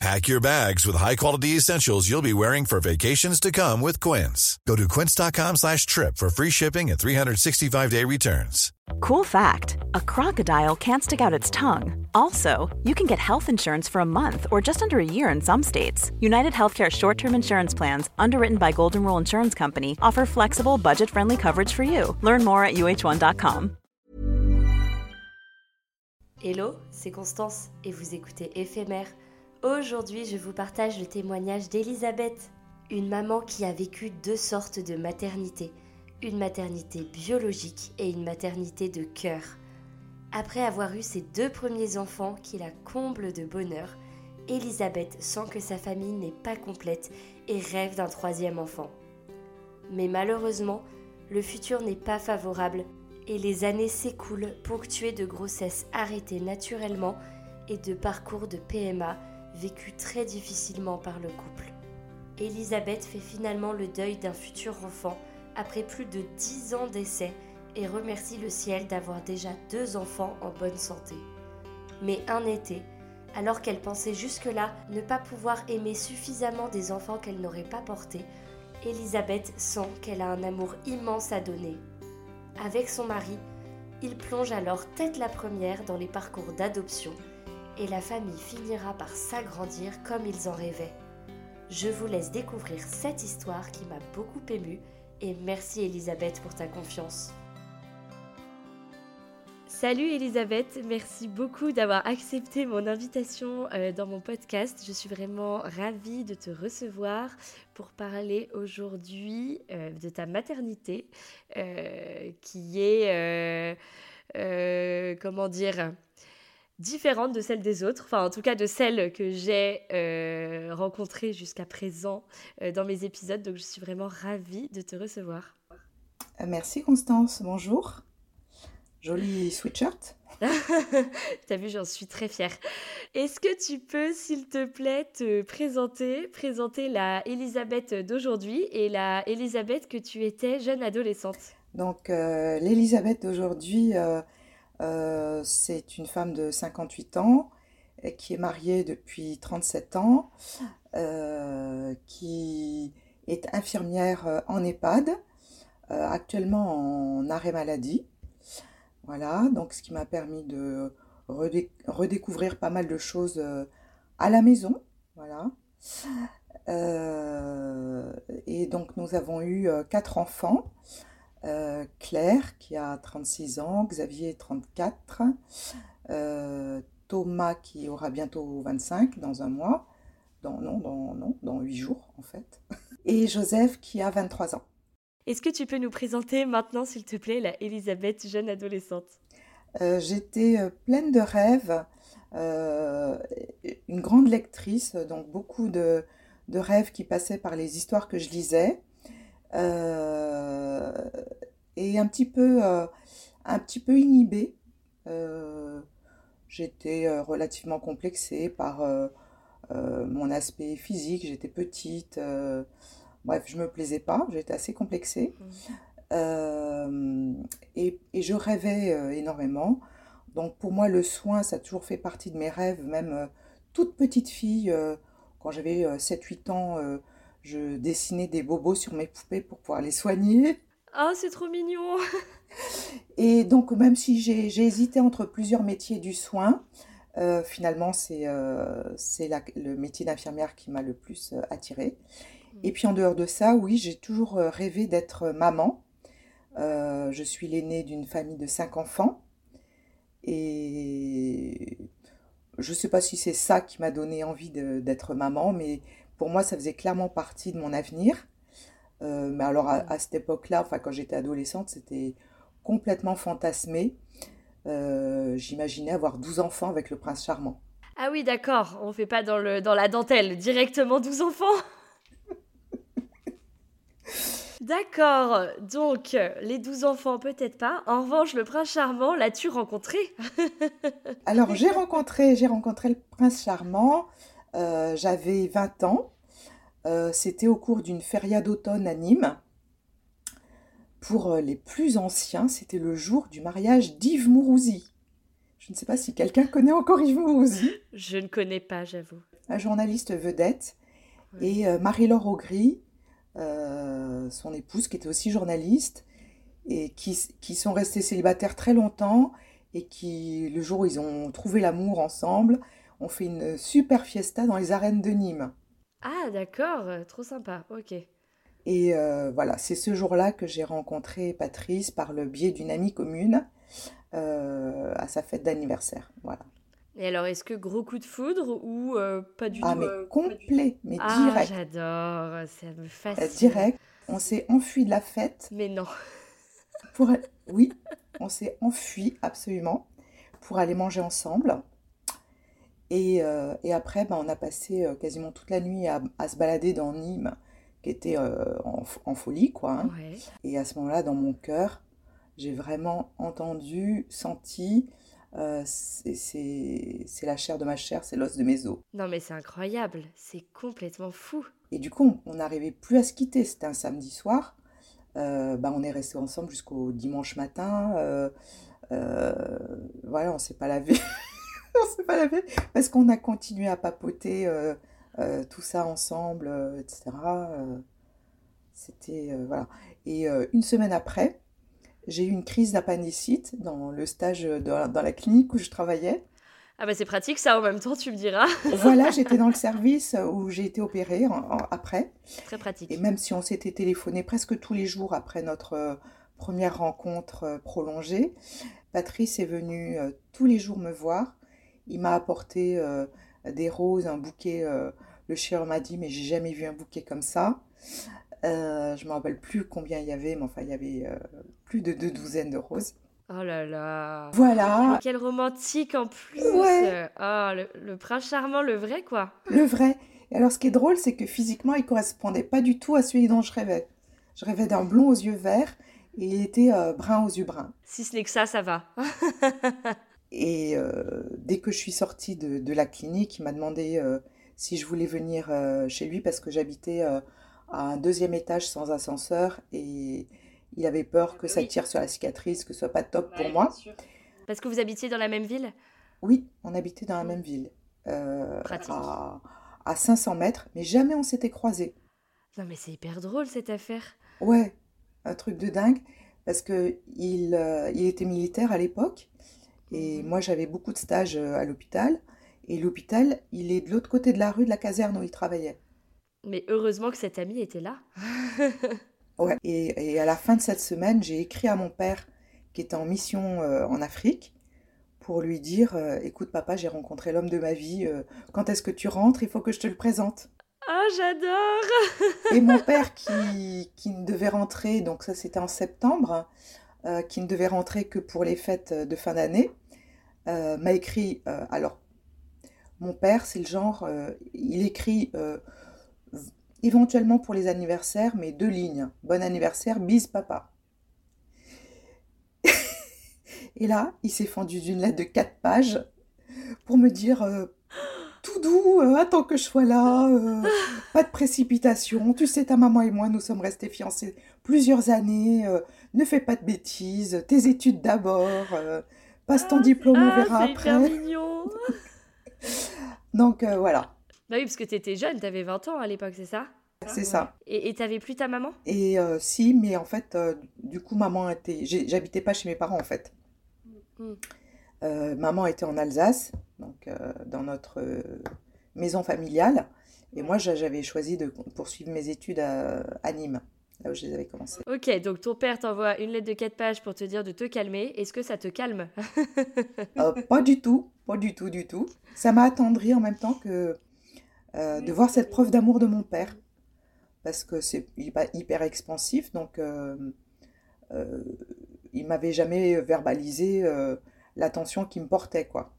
Pack your bags with high-quality essentials you'll be wearing for vacations to come with Quince. Go to quince.com slash trip for free shipping and 365-day returns. Cool fact a crocodile can't stick out its tongue. Also, you can get health insurance for a month or just under a year in some states. United Healthcare short term insurance plans, underwritten by Golden Rule Insurance Company, offer flexible, budget friendly coverage for you. Learn more at uh1.com. Hello, c'est Constance et vous écoutez Éphémère. Aujourd'hui, je vous partage le témoignage d'Elisabeth, une maman qui a vécu deux sortes de maternité une maternité biologique et une maternité de cœur. Après avoir eu ses deux premiers enfants qui la comblent de bonheur, Elisabeth sent que sa famille n'est pas complète et rêve d'un troisième enfant. Mais malheureusement, le futur n'est pas favorable et les années s'écoulent ponctuées de grossesses arrêtées naturellement et de parcours de PMA vécus très difficilement par le couple. Elisabeth fait finalement le deuil d'un futur enfant après plus de 10 ans d'essai et remercie le ciel d'avoir déjà deux enfants en bonne santé. Mais un été, alors qu'elle pensait jusque-là ne pas pouvoir aimer suffisamment des enfants qu'elle n'aurait pas portés, Elisabeth sent qu'elle a un amour immense à donner. Avec son mari, il plonge alors tête la première dans les parcours d'adoption et la famille finira par s'agrandir comme ils en rêvaient. Je vous laisse découvrir cette histoire qui m'a beaucoup émue et merci Elisabeth pour ta confiance. Salut Elisabeth, merci beaucoup d'avoir accepté mon invitation euh, dans mon podcast. Je suis vraiment ravie de te recevoir pour parler aujourd'hui euh, de ta maternité euh, qui est, comment dire, différente de celle des autres, enfin en tout cas de celle que j'ai euh, rencontrée jusqu'à présent euh, dans mes épisodes. Donc je suis vraiment ravie de te recevoir. Euh, merci Constance, bonjour. Joli sweatshirt. T'as vu, j'en suis très fière. Est-ce que tu peux, s'il te plaît, te présenter, présenter la Elisabeth d'aujourd'hui et la Elisabeth que tu étais jeune adolescente? Donc, l'Elisabeth d'aujourd'hui, euh, c'est une femme de 58 ans qui est mariée depuis 37 ans, euh, qui est infirmière euh, en EHPAD, actuellement en arrêt maladie. Voilà, donc ce qui m'a permis de redécouvrir pas mal de choses à la maison. Voilà. et donc nous avons eu quatre enfants. Euh, Claire qui a 36 ans, Xavier 34, euh, Thomas qui aura bientôt 25 dans un mois, dans, non, dans, non, dans 8 jours en fait, et Joseph qui a 23 ans. Est-ce que tu peux nous présenter maintenant, s'il te plaît, la Elisabeth, jeune adolescente? Euh, J'étais pleine de rêves, une grande lectrice, donc beaucoup de, de, rêves qui passaient par les histoires que je lisais. Euh, et un petit peu, euh, un petit peu inhibée. Euh, j'étais relativement complexée par mon aspect physique, j'étais petite. bref, je me plaisais pas, j'étais assez complexée. Mmh. et, et, je rêvais énormément. Donc pour moi, le soin, ça a toujours fait partie de mes rêves. Même toute petite fille, quand j'avais 7-8 ans, je dessinais des bobos sur mes poupées pour pouvoir les soigner. Oh, c'est trop mignon Et donc, même si j'ai hésité entre plusieurs métiers du soin, euh, finalement, c'est euh, le métier d'infirmière qui m'a le plus euh, attirée. Mm. Et puis, en dehors de ça, oui, j'ai toujours rêvé d'être maman. je suis l'aînée d'une famille de cinq enfants. Et je ne sais pas si c'est ça qui m'a donné envie d'être maman, mais pour moi, ça faisait clairement partie de mon avenir. Euh, mais alors, à, cette époque-là, enfin, quand j'étais adolescente, c'était complètement fantasmé. Euh, j'imaginais avoir 12 enfants avec le prince charmant. Ah oui, d'accord, on fait pas dans, le, dans la dentelle, directement 12 enfants D'accord, donc les 12 enfants peut-être pas. En revanche, le prince charmant, l'as-tu rencontré? Alors j'ai rencontré, j'ai rencontré le prince charmant. Euh, j'avais 20 ans. Euh, c'était au cours d'une feria d'automne à Nîmes. Pour euh, les plus anciens, c'était le jour du mariage d'Yves Mourouzi. Je ne sais pas si quelqu'un connaît encore Yves Mourouzi. Je ne connais pas, j'avoue. Un journaliste vedette. Et Marie-Laure Augry, son épouse, qui était aussi journaliste, et qui, qui sont restés célibataires très longtemps, et qui, le jour où ils ont trouvé l'amour ensemble, on fait une super fiesta dans les arènes de Nîmes. Ah d'accord, euh, trop sympa, ok. Et euh, voilà, c'est ce jour-là que j'ai rencontré Patrice par le biais d'une amie commune euh, à sa fête d'anniversaire. Voilà. Et alors, est-ce que gros coup de foudre ou pas du ah, tout mais complet, mais ah, direct. j'adore, ça me fascine. direct, on s'est enfui de la fête. Mais non. Pour... Oui, on s'est enfui absolument pour aller manger ensemble. Euh, et, après, ben, on a passé euh, quasiment toute la nuit à, se balader dans Nîmes, qui était euh, en, folie, quoi. Hein. Et à ce moment-là, dans mon cœur, j'ai vraiment entendu, senti, c'est la chair de ma chair, c'est l'os de mes os. Non mais c'est incroyable, c'est complètement fou. Et du coup, on n'arrivait plus à se quitter, c'était un samedi soir. Ben, on est resté ensemble jusqu'au dimanche matin. voilà, on s'est pas lavé. on s'est pas lavé parce qu'on a continué à papoter euh, euh, tout ça ensemble, euh, etc. C'était voilà. Et une semaine après, j'ai eu une crise d'appendicite dans le stage dans, la clinique où je travaillais. Ah bah c'est pratique ça en même temps, tu me diras. voilà, j'étais dans le service où j'ai été opérée après. Très pratique. Et même si on s'était téléphoné presque tous les jours après notre première rencontre prolongée, Patrice est venu tous les jours me voir il m'a apporté euh, des roses, un bouquet. Euh, le chien m'a dit, mais j'ai jamais vu un bouquet comme ça. Euh, je ne me rappelle plus combien il y avait, mais enfin, il y avait plus de deux douzaines de roses. Oh là là. Voilà. quel romantique en plus. Ouais. Oh, le, prince charmant, le vrai quoi. Le vrai. Et alors ce qui est drôle, c'est que physiquement, il correspondait pas du tout à celui dont je rêvais. Je rêvais d'un blond aux yeux verts et il était brun aux yeux bruns. Si ce n'est que ça, ça va. Et euh, dès que je suis sortie de, la clinique, il m'a demandé euh, si je voulais venir euh, chez lui parce que j'habitais à un deuxième étage sans ascenseur et il avait peur que ça tire sur la cicatrice, que ce soit pas top pour moi. Parce que vous habitiez dans la même ville? Oui, on habitait dans la même ville. À, à 500 mètres, mais jamais on s'était croisés. Non mais c'est hyper drôle cette affaire. Ouais, un truc de dingue. Parce que il, il était militaire à l'époque et moi, j'avais beaucoup de stages euh, à l'hôpital. Et l'hôpital, il est de l'autre côté de la rue de la caserne où il travaillait. Mais heureusement que cet ami était là. ouais. Et, à la fin de cette semaine, j'ai écrit à mon père qui était en mission euh, en Afrique pour lui dire euh, Écoute, papa, j'ai rencontré l'homme de ma vie. quand est-ce que tu rentres? Il faut que je te le présente. Ah, j'adore Et mon père qui, qui devait rentrer, donc ça c'était en septembre, qui ne devait rentrer que pour les fêtes de fin d'année, m'a écrit, euh, alors, mon père, c'est le genre, euh, il écrit éventuellement pour les anniversaires, mais deux lignes. Bon anniversaire, bise papa. Et là, il s'est fendu d'une lettre de quatre pages pour me dire tout doux, attends que je sois là, pas de précipitation. Tu sais, ta maman et moi, nous sommes restés fiancés plusieurs années. ne fais pas de bêtises, tes études d'abord. Passe ton diplôme, on ah, verra après. mignon. Donc euh, voilà. Bah oui, parce que tu étais jeune, tu avais 20 ans à l'époque, c'est ça? C'est ça. Et tu n'avais plus ta maman? Et euh, si, mais en fait, euh, du coup, maman était. J'habitais pas chez mes parents en fait. Hmm. maman était en Alsace, donc dans notre maison familiale. Et moi, j'avais choisi de poursuivre mes études à, Nîmes. Là où je les avais commencés. Ok, donc ton père t'envoie une lettre de 4 pages pour te dire de te calmer. Est-ce que ça te calme? Euh, Pas du tout, pas du tout, du tout. Ça m'a attendri en même temps que euh, de voir cette preuve d'amour de mon père. Parce que c'est hyper expansif, donc euh, euh, il m'avait jamais verbalisé l'attention qu'il me portait, quoi.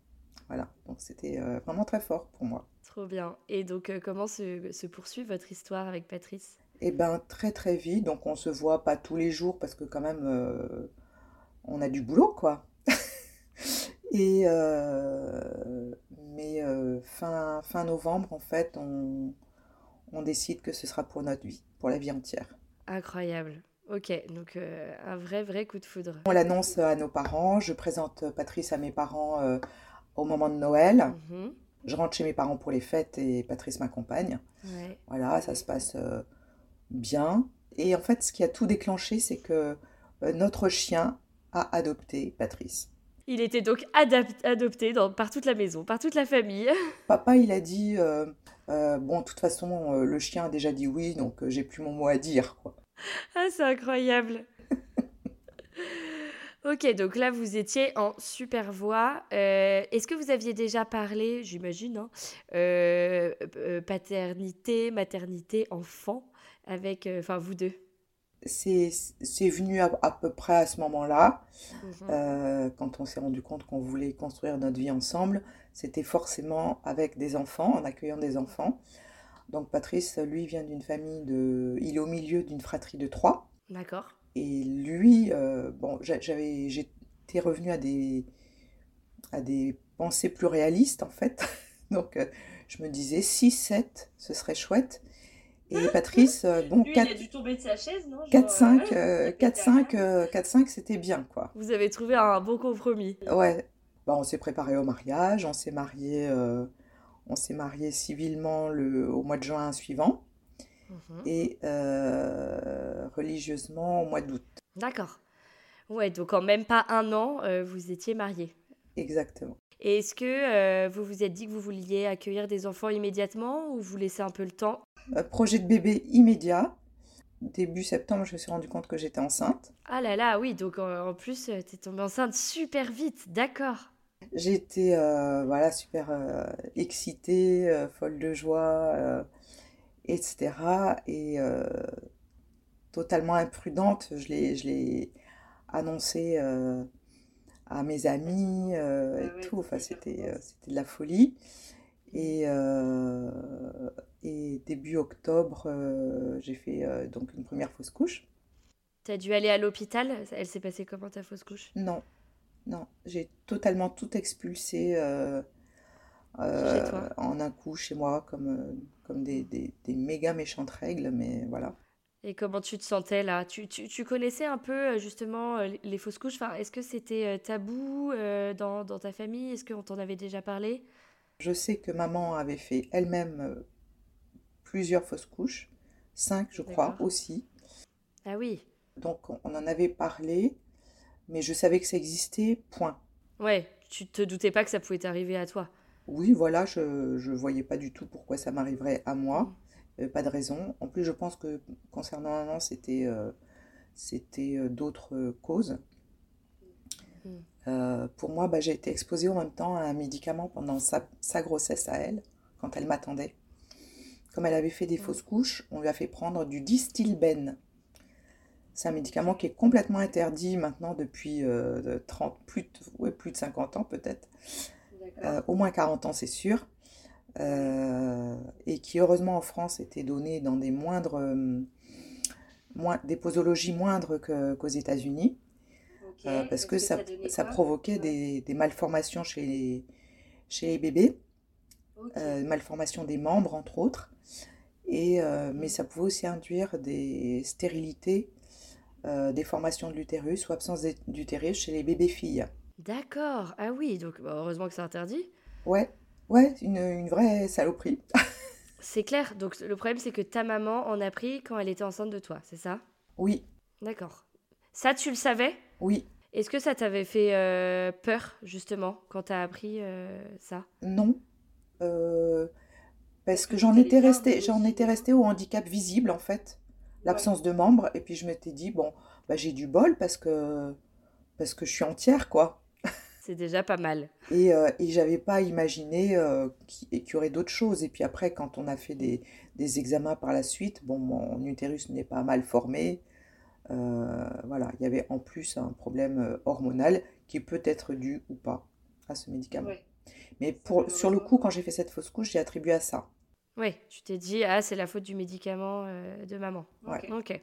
Voilà, donc c'était vraiment très fort pour moi. Trop bien. Et donc, comment se, se poursuit votre histoire avec Patrice? Eh ben très très vite, donc on se voit pas tous les jours parce que quand même on a du boulot, quoi. Et euh, mais euh, fin, fin novembre, en fait, on, on décide que ce sera pour notre vie, pour la vie entière. Incroyable. Ok, donc euh, un vrai, vrai coup de foudre. On l'annonce à nos parents. Je présente Patrice à mes parents au moment de Noël. Mhm. Je rentre chez mes parents pour les fêtes et Patrice m'accompagne. Voilà, ça se passe bien. Et en fait, ce qui a tout déclenché, c'est que notre chien a adopté Patrice. Il était donc adopté par toute la maison, par toute la famille. Papa, il a dit euh, euh, Bon, de toute façon, euh, le chien a déjà dit oui, donc j'ai plus mon mot à dire. Ah, c'est incroyable. ok, donc là, vous étiez en super voix. Est-ce que vous aviez déjà parlé, j'imagine, hein, paternité, maternité, enfant, avec, enfin, vous deux c'est venu à, peu près à ce moment-là, mhm. euh, quand on s'est rendu compte qu'on voulait construire notre vie ensemble. C'était forcément avec des enfants, en accueillant des enfants. Donc Patrice, lui, vient d'une famille de... Il est au milieu d'une fratrie de trois. D'accord. Et lui, euh, bon, j'avais, j'étais revenu à des, à des pensées plus réalistes, en fait. Donc euh, je me disais, 6, 7, ce serait chouette. Et Patrice, euh, bon, 4, il a dû tomber de sa chaise, non 4-5, 4-5, euh, 4-5, c'était bien, quoi. Vous avez trouvé un bon compromis. Ouais. Bah, on s'est préparé au mariage, on s'est marié, euh, on s'est marié civilement le, au mois de juin suivant mhm. et religieusement au mois d'août. D'accord. Ouais, donc en même pas un an, vous étiez mariés. Exactement. Et est-ce que vous vous êtes dit que vous vouliez accueillir des enfants immédiatement ou vous laissez un peu le temps? Euh, projet de bébé immédiat. Début septembre, je me suis rendu compte que j'étais enceinte. Ah là là, oui, donc en plus, euh, tu es tombée enceinte super vite, d'accord. J'étais euh, voilà, super excitée, folle de joie, etc. Et totalement imprudente, je l'ai annoncé à mes amis et tout. Enfin, c'était de la folie. Et, et début octobre, euh, j'ai fait euh, donc une première fausse couche. Tu as dû aller à l'hôpital Elle s'est passée comment ta fausse couche? Non, non, j'ai totalement tout expulsé euh, en un coup chez moi, comme, comme des, des, des, méga méchantes règles, mais voilà. Et comment tu te sentais là? Tu, tu, tu, connaissais un peu justement les fausses couches? Enfin, Est-ce que c'était tabou dans, dans, ta famille? Est-ce qu'on t'en avait déjà parlé? Je sais que maman avait fait elle-même plusieurs fausses couches, cinq je crois aussi. Ah oui. Donc on en avait parlé, mais je savais que ça existait, point. Ouais, tu te doutais pas que ça pouvait t'arriver à toi? Oui, voilà, je ne voyais pas du tout pourquoi ça m'arriverait à moi. Mm. pas de raison. En plus, je pense que concernant maman, c'était euh, c'était euh, d'autres causes. Mm. Euh, pour moi, bah, j'ai été exposée en même temps à un médicament pendant sa, sa grossesse à elle, quand elle m'attendait. Comme elle avait fait des fausses couches, on lui a fait prendre du distilben. C'est un médicament qui est complètement interdit maintenant depuis 30, euh, plus, de, plus de 50 ans peut-être. Euh, au moins 40 ans, c'est sûr. Euh, et qui heureusement en France était donné dans des moindres, des posologies moindres qu'aux États-Unis. parce que, ça, ça provoquait des, des, malformations chez les, chez les bébés, malformations des membres entre autres. Et, euh, mais ça pouvait aussi induire des stérilités, euh, des formations de l'utérus ou absence d'utérus chez les bébés filles. D'accord. Ah oui, donc bah, heureusement que c'est interdit. Ouais, ouais, une, une vraie saloperie. c'est clair. Donc le problème, c'est que ta maman en a pris quand elle était enceinte de toi, c'est ça? Oui. D'accord. Ça, tu le savais? Oui. Est-ce que ça t'avait fait euh, peur, justement, quand tu as appris ça? Non. Parce que j'en étais restée, j'en étais restée au handicap visible en fait. l'absence de membres. Et puis je m'étais dit, bon, bah, j'ai du bol parce que, parce que je suis entière, quoi. C'est déjà pas mal. Et, euh, et j'avais pas imaginé euh, qu'il y aurait d'autres choses. Et puis après, quand on a fait des, des examens par la suite, bon, mon utérus n'est pas mal formé. Euh, voilà, il y avait en plus un problème euh, hormonal qui peut être dû ou pas à ce médicament. Mais pour, sur le coup, quand j'ai fait cette fausse couche, j'ai attribué à ça. Oui, tu t'es dit, ah, c'est la faute du médicament euh, de maman. Ouais. Ok.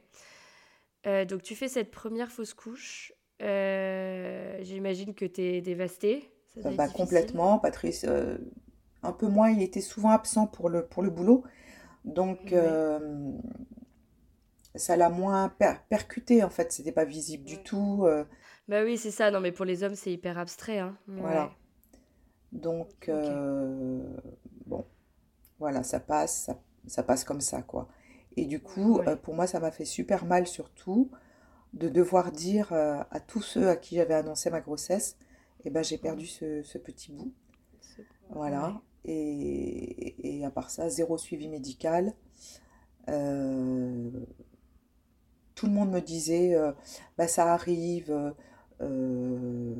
Euh, donc, tu fais cette première fausse couche. Euh, J'imagine que tu es dévastée. Ça doit être bah, complètement. Patrice, euh, un peu moins, il était souvent absent pour le, pour le boulot. Donc, euh, ça l'a moins per- percuté, en fait. C'était pas visible du tout. euh, Bah oui, c'est ça. Non, mais pour les hommes, c'est hyper abstrait. Hein. Voilà. Ouais. Donc, euh, bon, voilà, ça passe, ça, ça passe comme ça, quoi. Et du coup, Ouais. pour moi, ça m'a fait super mal, surtout, de devoir dire euh, à tous ceux à qui j'avais annoncé ma grossesse, eh ben, j'ai perdu ce, ce petit bout. Voilà. Et, et à part ça, zéro suivi médical. Euh, tout le monde me disait, euh, bah, ça arrive. euh,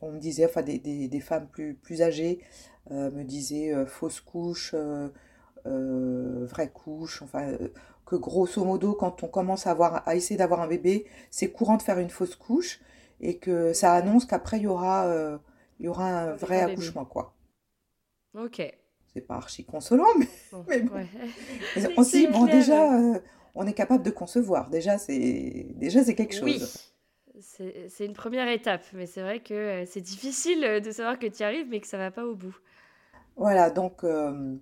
on me disait, enfin, des, des- des femmes plus, plus âgées me disaient fausse couche, vraie couche. Enfin, que grosso modo, quand on commence à avoir, à essayer d'avoir un bébé, c'est courant de faire une fausse couche et que ça annonce qu'après, il y aura, euh, il y aura un vrai accouchement, quoi. Ok. C'est pas archi consolant, mais Bon, Mais bon. ouais. mais Mais on bon, déjà, euh, on est capable de concevoir. Déjà, c'est déjà c'est quelque Oui, chose. c'est c'est une première étape, mais c'est vrai que euh, c'est difficile de savoir que tu y arrives, mais que ça va pas au bout. Voilà, donc euh,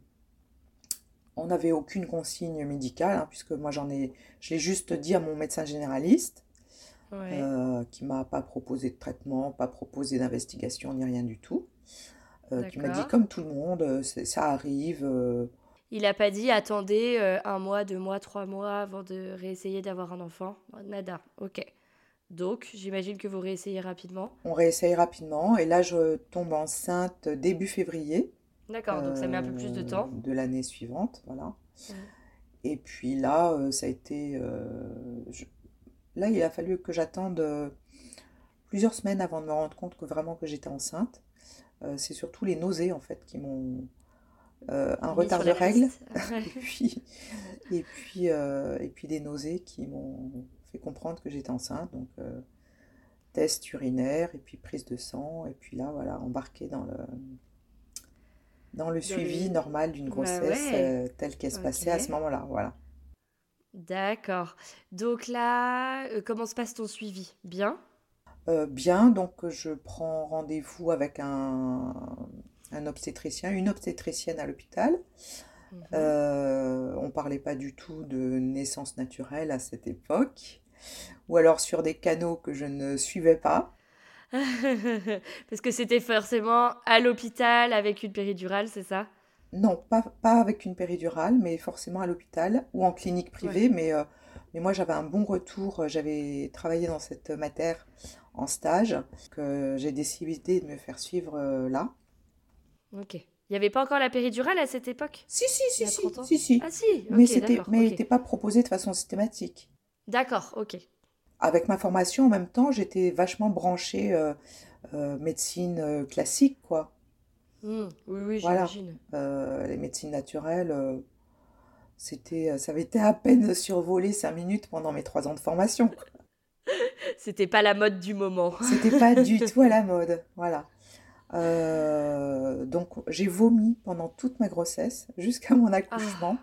on n'avait aucune consigne médicale, hein, puisque moi j'en ai, je l'ai juste dit à mon médecin généraliste, Ouais. euh, qui m'a pas proposé de traitement, pas proposé d'investigation, ni rien du tout. Euh, qui m'a dit, comme tout le monde, euh, ça arrive. euh, Il a pas dit attendez un mois, deux mois, trois mois avant de réessayer d'avoir un enfant. Nada. Ok. Donc, j'imagine que vous réessayez rapidement. on réessaye rapidement, et là je tombe enceinte début février. D'accord, donc ça met un peu plus de euh, temps. de l'année suivante, voilà. Et puis là, euh, ça a été. euh, je- Là, il a fallu que j'attende plusieurs semaines avant de me rendre compte que vraiment que j'étais enceinte. Euh, c'est surtout les nausées en fait qui m'ont euh, un Mis retard de règles et puis et puis euh, et puis des nausées qui m'ont fait comprendre que j'étais enceinte. Donc test urinaire et puis prise de sang et puis là voilà embarqué dans le dans le suivi normal d'une Bah grossesse ouais. euh, telle qu'elle se passait à ce moment-là. Voilà. D'accord. Donc là, euh, comment se passe ton suivi? Bien? Euh, bien, donc je prends rendez-vous avec un, un obstétricien, une obstétricienne à l'hôpital. Mhm. Euh, on parlait pas du tout de naissance naturelle à cette époque, ou alors sur des canaux que je ne suivais pas. Parce que c'était forcément à l'hôpital avec une péridurale, c'est ça? Non, pas, pas avec une péridurale, mais forcément à l'hôpital ou en clinique privée. Mais, euh, mais moi, j'avais un bon retour. J'avais travaillé dans cette matière en stage, que j'ai décidé de me faire suivre euh, là. Ok. Il n'y avait pas encore la péridurale à cette époque? Si, si, si, si, 30 ans? si, si. Ah si, Mais c'était, mais il ok. n'était pas proposé de façon systématique. D'accord, ok. Avec ma formation, en même temps, j'étais vachement branchée euh, euh, médecine euh, classique, quoi. Hmm, Oui, oui, Voilà. j'imagine. Euh, les médecines naturelles, euh, c'était, ça avait été à peine survolé cinq minutes pendant mes trois ans de formation. C'était pas la mode du moment. C'était pas du tout à la mode, voilà. Euh, donc j'ai vomi pendant toute ma grossesse jusqu'à mon accouchement.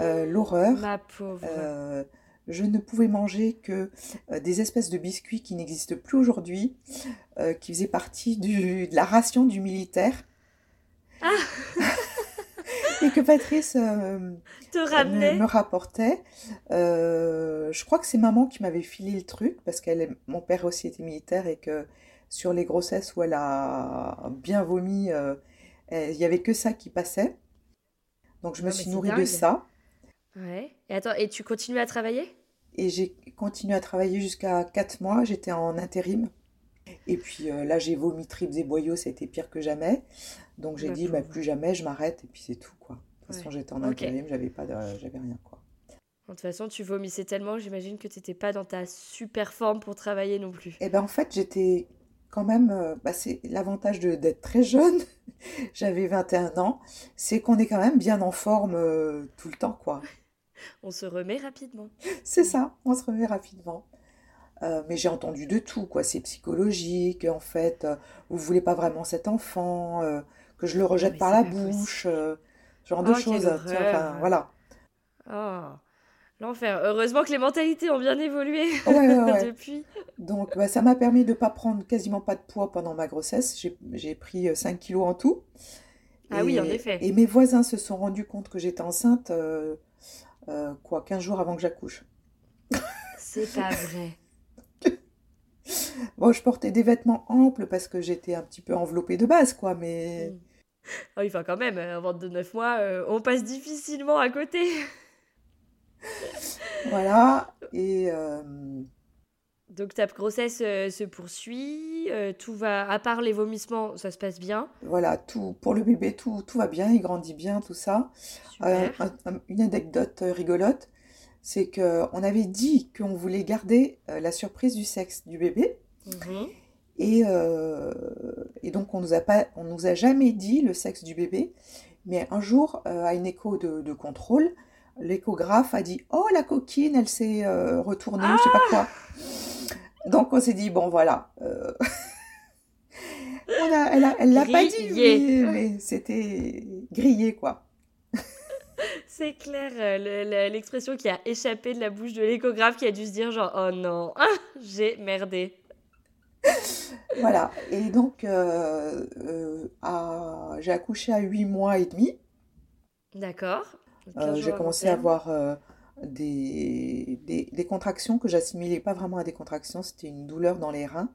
Euh, l'horreur. Ma pauvre. Euh, je ne pouvais manger que euh, des espèces de biscuits qui n'existent plus aujourd'hui, euh, qui faisaient partie du- de la ration du militaire. Et que Patrice euh, Te me, rapportait. Je crois que c'est maman qui m'avait filé le truc, parce est- mon père aussi était militaire, et que sur les grossesses où elle a bien vomi, il n'y avait que ça qui passait. Donc je me Ah, suis nourrie de ça. Ouais. Et attends, et tu continues à travailler? Et j'ai continué à travailler jusqu'à 4 mois. J'étais en intérim. Et puis euh, là, j'ai vomi tripes et boyaux. C'était pire que jamais. Donc j'ai dit, bah, plus jamais, je m'arrête. Et puis c'est tout, quoi. De toute façon, Ouais. j'étais en intérim. J'avais pas de... j'avais rien, quoi. De toute façon, tu vomissais tellement, j'imagine que tu n'étais pas dans ta super forme pour travailler non plus. Eh ben en fait, j'étais quand même, euh, bah, c'est l'avantage de- d'être très jeune, j'avais 21 ans, c'est qu'on est quand même bien en forme euh, tout le temps, quoi. On se remet rapidement. C'est ça, on se remet rapidement. Euh, mais j'ai entendu de tout, quoi. C'est psychologique, en fait, euh, vous voulez pas vraiment cet enfant, euh, que je le Non, rejette mais par la bouche, euh, ce genre de Oh, choses, tu vois, enfin, voilà. Oh, l'enfer. Heureusement que les mentalités ont bien évolué Ouais, ouais, ouais. depuis. Donc, bah, ça m'a permis de pas prendre quasiment pas de poids pendant ma grossesse. J'ai, pris euh, 5 kilos en tout. Ah oui, en Et, effet. et mes voisins se sont rendus compte que j'étais enceinte, euh, quoi, 15 jours avant que j'accouche. C'est pas vrai. Bon, je portais des vêtements amples parce que j'étais un petit peu enveloppée de base, quoi, mais Mm. Ah oui, enfin quand même, ventre de 9 mois, euh, on passe difficilement à côté. voilà. Et euh, Donc ta grossesse euh, se poursuit, euh, tout va, à part les vomissements, ça se passe bien. voilà, tout, pour le bébé, tout, tout va bien, il grandit bien, tout ça. Euh, Super. un- un- une anecdote rigolote, c'est que on avait dit qu'on voulait garder la surprise du sexe du bébé. Mhm. Et, et donc, on nous a pas, on nous a jamais dit le sexe du bébé. Mais un jour, à une écho de, de contrôle, l'échographe a dit, Oh, la coquine, elle s'est retournée, je sais pas quoi. Donc, on s'est dit, bon, voilà. euh, on a, elle l'a pas dit, mais, mais c'était grillé, quoi. C'est clair, euh, le- le- l'expression qui a échappé de la bouche de l'échographe qui a dû se dire genre oh non, j'ai merdé. Voilà. Et donc, euh, euh, j'ai accouché à 8 mois et demi. D'accord. Euh, 15 j'ai commencé à avoir des, des, des contractions que j'assimilais pas vraiment à des contractions, c'était une douleur dans les reins.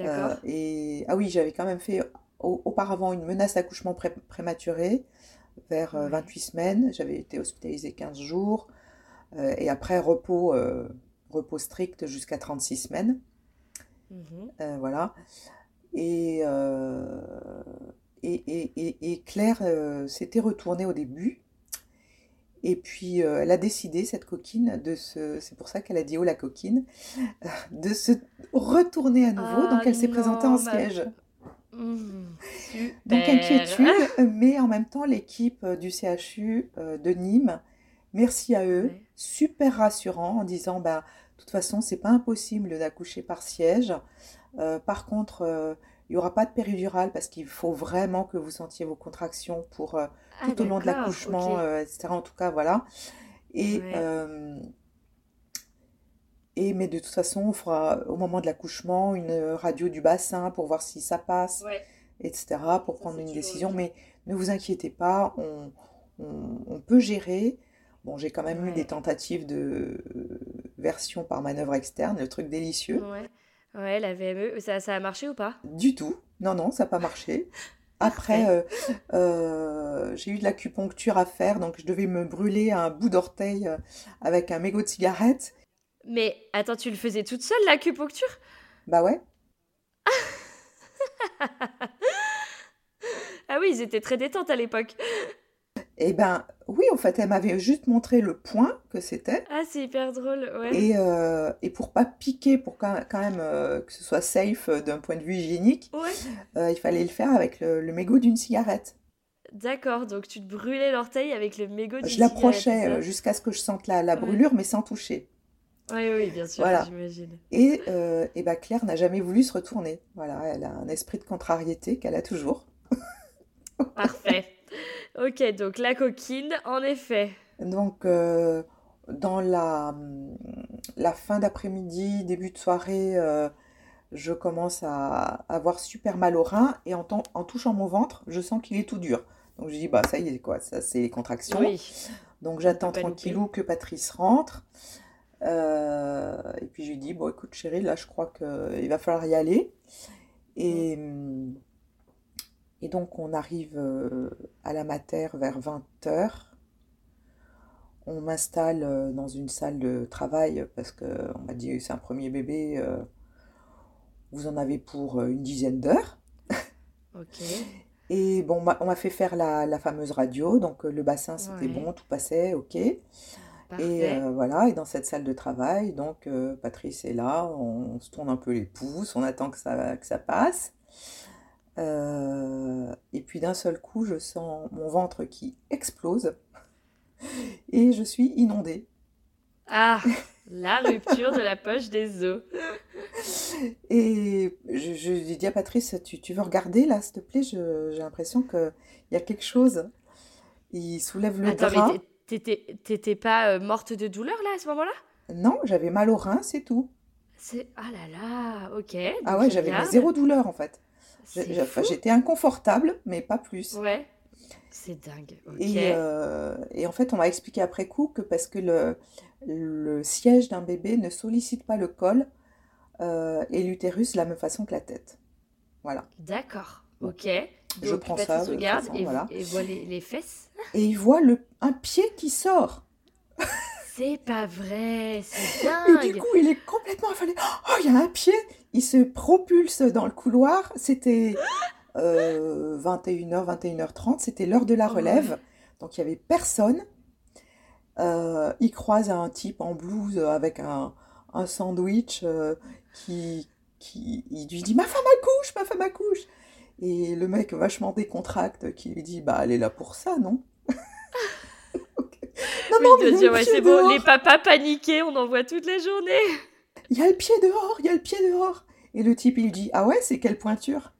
Euh, et ah oui, j'avais quand même fait au- auparavant une menace d'accouchement pré- prématuré vers euh, Ouais. 28 semaines. J'avais été hospitalisée 15 jours euh, et après repos, euh, repos strict jusqu'à 36 semaines. Euh, voilà. Et, et, et, et, Claire s'était retournée au début. Et puis, euh, elle a décidé, cette coquine, de se... C'est pour ça qu'elle a dit oh la coquine, de se retourner à nouveau. Ah Donc, elle s'est présentée en siège. Mhm. Donc, inquiétude, mais en même temps, l'équipe euh, du CHU euh, de Nîmes, merci à eux, Ouais. super rassurant en disant, bah, de toute façon, c'est pas impossible d'accoucher par siège. Euh, par contre, euh, il n'y aura pas de péridurale parce qu'il faut vraiment que vous sentiez vos contractions pour euh, Ah tout au long de l'accouchement, euh, etc. En tout cas, voilà. Et, Ouais. euh, et mais de toute façon, on fera au moment de l'accouchement une radio du bassin pour voir si ça passe Ouais. etc., pour Ça, prendre une décision. Mais ne vous inquiétez pas, on, on- on peut gérer. Bon, j'ai quand même eu des tentatives de euh, version par manœuvre externe, le truc délicieux. Ouais. Ouais, la VME, ça, ça a marché ou pas? Du tout. Non, non, ça n'a pas marché. Après, euh, euh, j'ai eu de l'acupuncture à faire, donc je devais me brûler un bout d'orteil euh, avec un mégot de cigarette. Mais attends, tu le faisais toute seule, l'acupuncture? Bah ouais. Ah oui, ils étaient très détentes à l'époque. Eh ben, oui, en fait, elle m'avait juste montré le point que c'était. Ah, c'est hyper drôle, ouais. Et, euh, et pour pas piquer, pour quand quand même euh, que ce soit safe euh, d'un point de vue hygiénique, Ouais. il fallait le faire avec le, le mégot d'une cigarette. D'accord, donc tu te brûlais l'orteil avec le mégot d'une Je cigarette, l'approchais euh, ça? jusqu'à ce que je sente la, la Ouais. brûlure, mais sans toucher. Oui, oui, bien sûr, Voilà. j'imagine. Et, et bah, Claire n'a jamais voulu se retourner. Voilà, elle a un esprit de contrariété qu'elle a toujours. Parfait. Ok, donc la coquine, en effet. Donc, euh, dans la, la fin d'après-midi, début de soirée, euh, je commence à avoir super mal au rein et en, en touchant mon ventre, je sens qu'il est tout dur. Donc, je dis, bah, ça y est, quoi, ça, c'est les contractions. Oui, Donc j'attends tranquillou que Patrice rentre. Euh, et puis je lui dis, bon écoute chérie, là je crois qu'il va falloir y aller. Et, hum, et donc on arrive euh, à la mater vers 20h. On m'installe euh, dans une salle de travail parce qu'on m'a dit c'est un premier bébé, euh, vous en avez pour une dizaine d'heures. ok. Et bon, on m'a on fait faire la, la fameuse radio, donc le bassin c'était Ouais. bon, tout passait, ok. Et euh, voilà, et dans cette salle de travail, donc euh, Patrice est là, on, se tourne un peu les pouces, on attend que ça, que ça passe. Euh, et puis d'un seul coup, je sens mon ventre qui explose et je suis inondée. Ah, la rupture de la poche des os. Et je, je lui dis à Patrice, tu, tu veux regarder là, s'il te plaît? J'ai l'impression qu'il y a quelque chose. Il soulève le Attends, drap. t'étais pas euh, morte de douleur là à ce moment-là? Non, j'avais mal au rein, c'est tout. C'est ah là là, ok. Ah ouais, j'avais zéro douleur en fait. J'étais inconfortable, mais pas plus. Ouais. C'est dingue. Et, euh, et en fait, on m'a expliqué après coup que parce que le, le siège d'un bébé ne sollicite pas le col euh, et l'utérus de la même façon que la tête. Voilà. D'accord. Ok. Je prends Patrice ça, de toute regarde façon, et, voilà. et voit les, les fesses. Et il voit le, un pied qui sort. C'est pas vrai, c'est Et du dingue. coup, il est complètement affalé. Oh, il y a un pied. Il se propulse dans le couloir. C'était euh, 21h, 21h30. C'était l'heure de la Ouais. relève. Donc, il n'y avait personne. Euh, il croise un type en blouse avec un, un sandwich euh, qui, qui... Il lui dit, ma femme accouche, ma femme accouche. Et le mec vachement décontracte qui lui dit, bah, elle est là pour ça, non? Non, non, mais dire, ouais, c'est bon, les papas paniqués, on en voit toute la journée. Il y a le pied dehors, il y a le pied dehors. Et le type, il dit, ah ouais, c'est quelle pointure?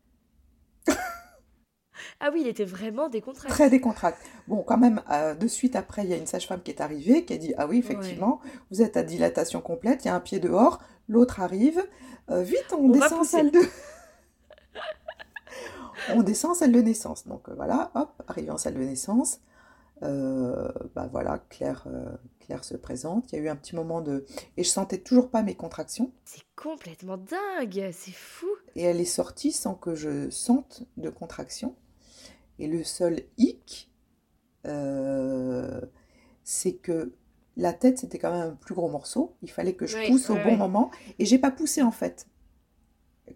Ah oui, il était vraiment décontracté. Très décontracté. Bon, quand même, euh, de suite après, il y a une sage-femme qui est arrivée, qui a dit, ah oui, effectivement, vous êtes à dilatation complète, il y a un pied dehors, l'autre arrive. Euh, vite, on, descend en salle de... on descend en salle de naissance. Donc euh, voilà, hop, arrivé en salle de naissance. Euh, bah voilà, Claire, euh, Claire se présente. Il y a eu un petit moment de... Et je sentais toujours pas mes contractions. C'est complètement dingue, c'est fou. et elle est sortie sans que je sente de contraction. Et le seul hic, euh, c'est que la tête, c'était quand même un plus gros morceau. Il fallait que je Oui, pousse au bon moment. Et j'ai pas poussé en fait.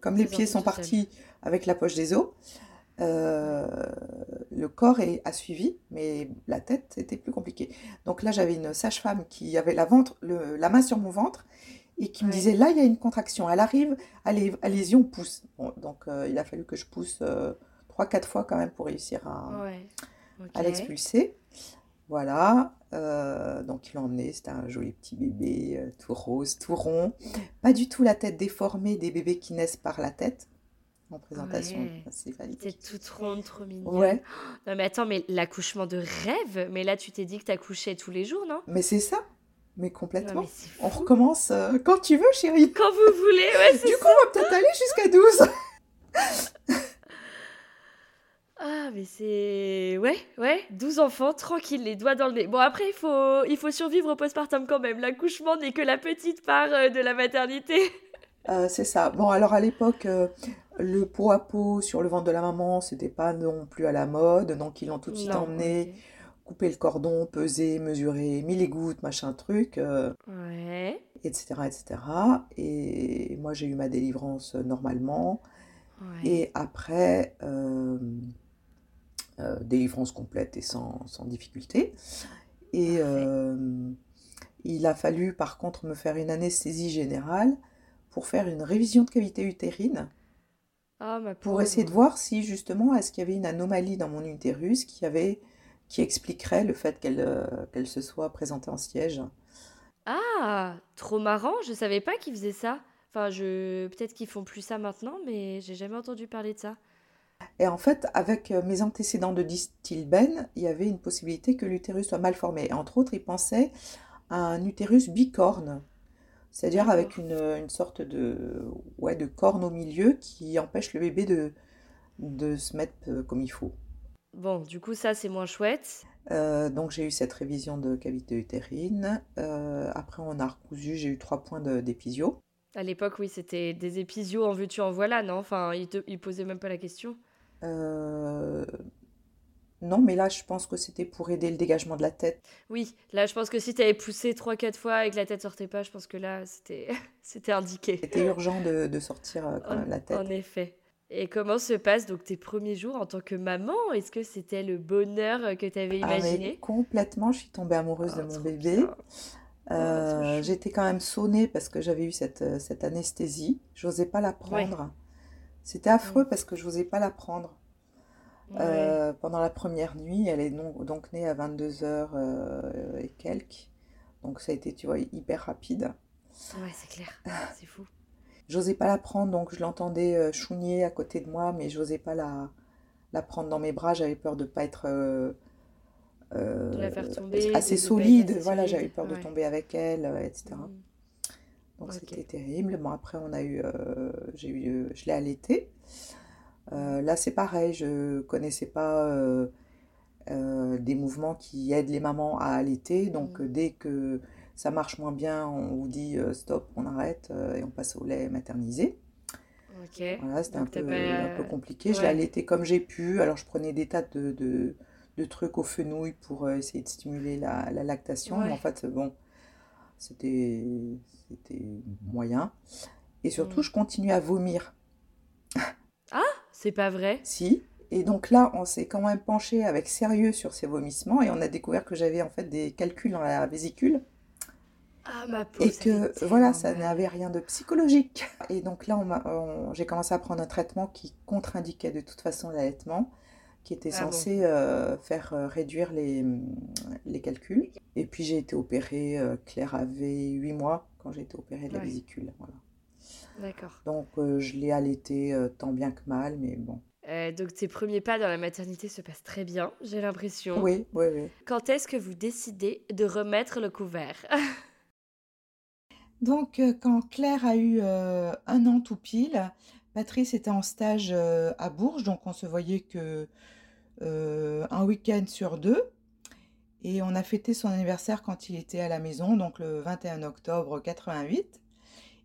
Comme les pieds sont partis avec la poche des os, euh, le corps est, a suivi, mais la tête, c'était plus compliqué. Donc là, j'avais une sage-femme qui avait la, ventre, le- la main sur mon ventre et qui me disait, là, il y a une contraction, elle arrive, allez, allez-y, on pousse. Bon, donc euh, il a fallu que je pousse euh, trois, quatre fois quand même pour réussir à, Ouais. Ok. à l'expulser. Voilà, euh, donc il l'a emmené, c'était un joli petit bébé, tout rose, tout rond. Pas du tout la tête déformée des bébés qui naissent par la tête, en présentation Ouais. céphalique. T'es toute ronde, trop mignonne. Ouais, Non mais attends, mais l'accouchement de rêve, mais là tu t'es dit que t'accouchais tous les jours, non? Mais c'est ça, mais Non complètement. mais On recommence euh, quand tu veux, chérie. Quand vous voulez, ouais, c'est Du coup, on va peut-être aller jusqu'à 12. Ah, mais c'est. Ouais, ouais, 12 enfants, tranquille, les doigts dans le nez. Bon, après, il faut, il faut survivre au postpartum quand même. L'accouchement n'est que la petite part euh, de la maternité. Euh, c'est ça. Bon, alors à l'époque, euh, le pot à pot sur le ventre de la maman, c'était pas non plus à la mode, donc ils l'ont tout de suite Non, emmené, ok. coupé le cordon, pesé, mesuré, mis les gouttes, machin truc, euh, Ouais, etc., etc. Et moi, j'ai eu ma délivrance euh, normalement. ouais. Et après, euh, euh, délivrance complète et sans, sans difficulté. Et euh, il a fallu par contre me faire une anesthésie générale pour faire une révision de cavité utérine, Ah, ma pour essayer de voir si justement est-ce qu'il y avait une anomalie dans mon utérus qui avait, qui expliquerait le fait qu'elle euh, qu'elle se soit présentée en siège. Ah, trop marrant, je savais pas qu'ils faisaient ça. Enfin, je... peut-être qu'ils font plus ça maintenant, mais j'ai jamais entendu parler de ça. Et en fait, avec euh, mes antécédents de Distilben, il y avait une possibilité que l'utérus soit mal formé. Entre autres, ils pensaient à un utérus bicorne, c'est-à-dire avec une, une sorte de, ouais, de corne au milieu qui empêche le bébé de, de se mettre euh, comme il faut. Bon, du coup, ça, c'est moins chouette. Euh, donc j'ai eu cette révision de cavité utérine. Euh, après, on a recousu, j'ai eu trois points d'épisio. À l'époque, oui, c'était des épisio en veux-tu, en voilà, non? Enfin, ils te... ils posaient même pas la question. Euh, non, mais là, je pense que c'était pour aider le dégagement de la tête. Oui, là, je pense que si t'avais poussé 3-4 fois et que la tête sortait pas, je pense que là, c'était c'était indiqué. C'était urgent de, de sortir euh, quand En, même la tête. en effet. Et comment se passent donc tes premiers jours en tant que maman? Est-ce que c'était le bonheur que tu avais Ah, imaginé? complètement, je suis tombée amoureuse de Ah, mon bébé. Oh, Euh, chou. j'étais quand même sonnée parce que j'avais eu cette, euh, cette anesthésie. J'osais pas la Ouais. prendre. C'était affreux parce que j'osais pas la prendre. Ouais. Euh, pendant la première nuit, elle est donc née à 22 heures euh, et quelques. Donc ça a été, tu vois, hyper rapide. Ouais, c'est clair. C'est fou. J'osais pas la prendre, donc je l'entendais euh, chougner à côté de moi, mais j'osais pas la, la prendre dans mes bras. J'avais peur de pas être euh, De la faire tomber, assez solide. assez Voilà, solide. j'avais peur de tomber avec elle, etc. Mm. Donc Ok. c'était terrible. Bon, après, on a eu, euh, j'ai eu, je l'ai allaitée. Euh, là, c'est pareil, je connaissais pas euh, euh, des mouvements qui aident les mamans à allaiter. Donc, Mm. dès que ça marche moins bien, on vous dit stop, on arrête et on passe au lait maternisé. Ok. Voilà, c'était un peu, pas... un peu compliqué. Je Ouais. allaitée comme j'ai pu. Alors, je prenais des tas de, de, de trucs au fenouil pour essayer de stimuler la, la lactation. Mais en fait, bon, c'était, c'était moyen. Et surtout, Mm. je continuais à vomir. C'est pas vrai? Si. Et donc là, on s'est quand même penché avec sérieux sur ces vomissements et on a découvert que j'avais en fait des calculs dans la vésicule Ah, ma pauvre, et que voilà, ça n'avait rien de psychologique. Et donc là, j'ai commencé à prendre un traitement qui contre-indiquait de toute façon l'allaitement, qui était Ah bon. censé euh, faire euh, réduire les, les calculs. Et puis j'ai été opérée, euh, Claire avait 8 mois quand j'ai été opérée de la vésicule. Voilà. D'accord. Donc euh, je l'ai allaitée euh, tant bien que mal, mais bon. Euh, donc tes premiers pas dans la maternité se passent très bien, j'ai l'impression. Oui, oui, oui. Quand est-ce que vous décidez de remettre le couvert? Donc, euh, quand Claire a eu euh, un an tout pile, Patrice était en stage euh, à Bourges, donc on se voyait que euh, un week-end sur deux. Et on a fêté son anniversaire quand il était à la maison, donc le 21 octobre 88.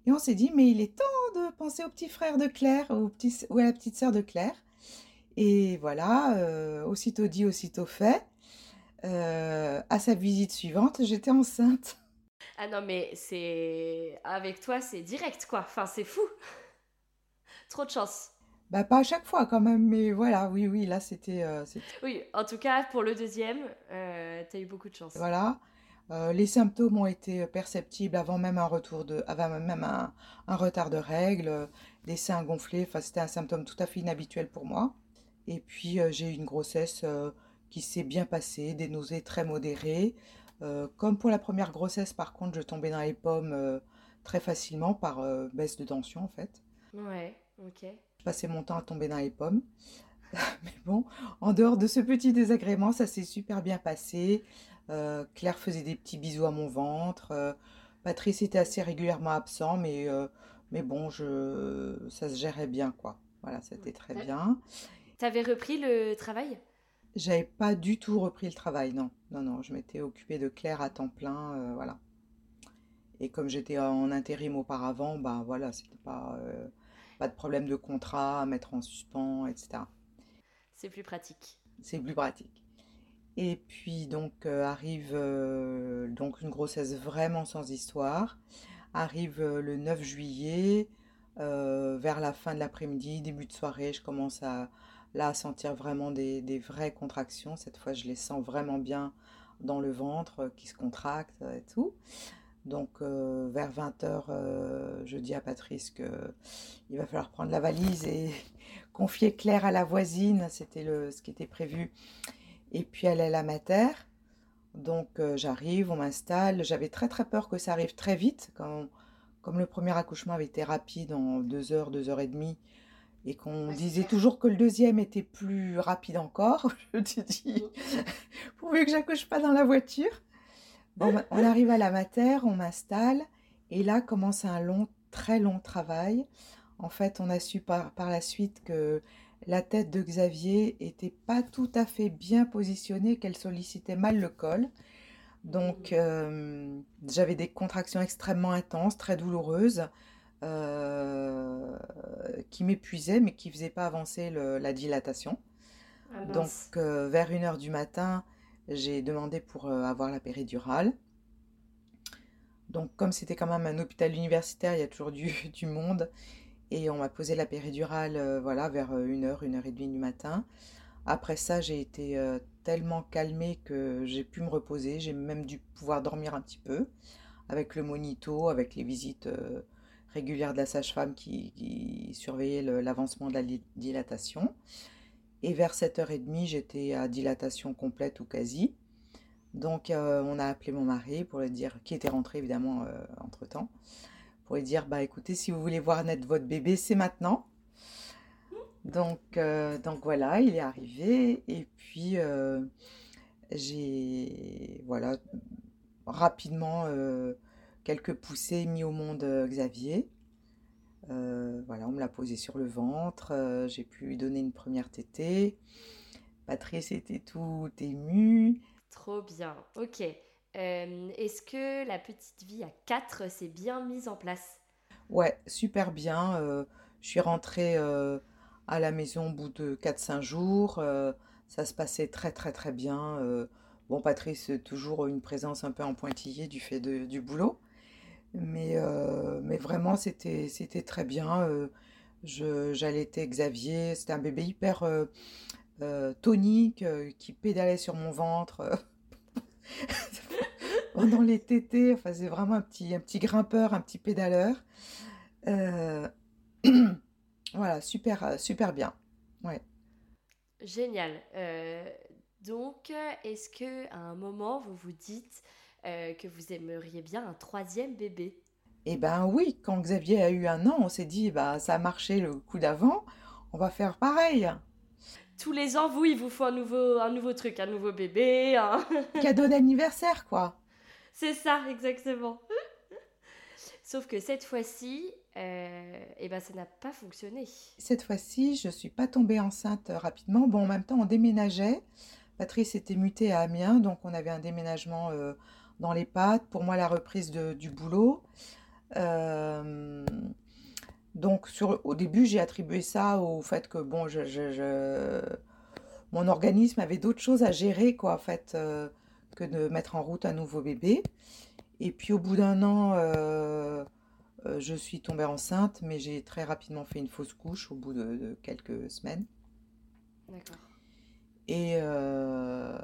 Et on s'est dit, mais il est temps de penser au petit frère de Claire, au petit, ou à la petite sœur de Claire. Et voilà, euh, aussitôt dit, aussitôt fait. Euh, à sa visite suivante, j'étais enceinte. Ah non, mais c'est... Avec toi, c'est direct, quoi. Enfin, c'est fou. Trop de chance. Bah, pas à chaque fois quand même, mais voilà, oui, oui, là c'était. euh, Oui, en tout cas, pour le deuxième, euh, t'as eu beaucoup de chance. voilà. Euh, les symptômes ont été perceptibles avant même un retour de, avant même un, un retard de règles, euh, les seins gonflés, enfin c'était un symptôme tout à fait inhabituel pour moi. Et puis euh, j'ai eu une grossesse euh, qui s'est bien passée, des nausées très modérées. Euh, comme pour la première grossesse, par contre, je tombais dans les pommes euh, très facilement par euh, baisse de tension en fait. Ouais, ok. Je passais mon temps à tomber dans les pommes. Mais bon, en dehors de ce petit désagrément, ça s'est super bien passé. Euh, Claire faisait des petits bisous à mon ventre. Euh, Patrice était assez régulièrement absent, mais, euh, mais bon, je, ça se gérait bien, quoi. Voilà, c'était très bien. T'avais repris le travail? J'avais pas du tout repris le travail, non. Non, non, je m'étais occupée de Claire à temps plein, voilà. Et comme j'étais en intérim auparavant, bah voilà, c'était pas, pas de problème de contrat à mettre en suspens, etc. C'est plus pratique. C'est plus pratique. Et puis donc euh, arrive euh, donc une grossesse vraiment sans histoire. Arrive euh, le 9 juillet, vers la fin de l'après-midi, début de soirée, je commence à là sentir vraiment des, des vraies contractions. Cette fois, je les sens vraiment bien dans le ventre qui se contracte et tout. Donc vers 20h, je dis à Patrice que il va falloir prendre la valise et confier Claire à la voisine, c'était ce qui était prévu. Et puis elle est la mater. Donc euh, j'arrive, on m'installe. J'avais très très peur que ça arrive très vite. Quand, comme le premier accouchement avait été rapide en deux heures, deux heures et demie, et qu'on Ouais, disait toujours que le deuxième était plus rapide encore, je te dis, pourvu que j'accouche pas dans la voiture. Bon, ben, on arrive à la mater, on m'installe, et là commence un long, très long travail. En fait, on a su par, par la suite que la tête de Xavier était pas tout à fait bien positionnée, qu'elle sollicitait mal le col. Donc, euh, j'avais des contractions extrêmement intenses, très douloureuses, euh, qui m'épuisaient, mais qui ne faisaient pas avancer le- la dilatation. Ah Donc, euh, vers 1h du matin, j'ai demandé pour avoir la péridurale. Donc, comme c'était quand même un hôpital universitaire, il y a toujours du, du monde. Et on m'a posé la péridurale, euh, voilà, vers euh, une heure, une heure et demie du matin. Après ça, j'ai été euh, tellement calmée que j'ai pu me reposer. J'ai même dû pouvoir dormir un petit peu avec le monito, avec les visites régulières de la sage-femme qui, qui surveillait l'avancement de la dilatation. Et vers 7h30, j'étais à dilatation complète ou quasi. Donc on a appelé mon mari pour lui dire, qui était rentré évidemment entre-temps, pour lui dire, bah écoutez, si vous voulez voir naître votre bébé, c'est maintenant. Donc, euh, donc voilà, il est arrivé et puis euh, j'ai voilà rapidement euh, quelques poussées mis au monde Xavier. voilà, on me l'a posé sur le ventre, j'ai pu lui donner une première tétée. Patrice était tout ému. Trop bien, ok. Est-ce que la petite vie à 4 s'est bien mise en place? Ouais, super bien. je suis rentrée à la maison au bout de 4-5 jours. Euh, ça se passait très très très bien. Euh, bon, Patrice, toujours une présence un peu en pointillé du fait du boulot. Mais, euh, mais vraiment, c'était, très bien. j'allaitais Xavier. C'était un bébé hyper tonique qui pédalait sur mon ventre. pendant les tétés, enfin, c'est vraiment un petit, un petit grimpeur, un petit pédaleur. Voilà, super, euh, super bien. Ouais. Génial. Euh, donc, est-ce que à un moment vous vous dites euh, que vous aimeriez bien un troisième bébé? Eh ben oui, quand Xavier a eu un an, on s'est dit bah ça a marché le coup d'avant, on va faire pareil. Tous les ans, vous, il vous faut un nouveau, un nouveau truc, un nouveau bébé, un cadeau d'anniversaire, quoi. C'est ça, exactement. Sauf que cette fois-ci, euh, et ben ça n'a pas fonctionné. Cette fois-ci, je ne suis pas tombée enceinte rapidement. Bon, en même temps, on déménageait. Patrice était mutée à Amiens, donc on avait un déménagement euh, dans les pattes. Pour moi, la reprise du boulot. Euh, donc, sur, au début, j'ai attribué ça au fait que bon, je, mon organisme avait d'autres choses à gérer, quoi, en fait, que de mettre en route un nouveau bébé. Et puis, au bout d'un an, euh, je suis tombée enceinte, mais j'ai très rapidement fait une fausse couche au bout de, quelques semaines. D'accord. Et, euh,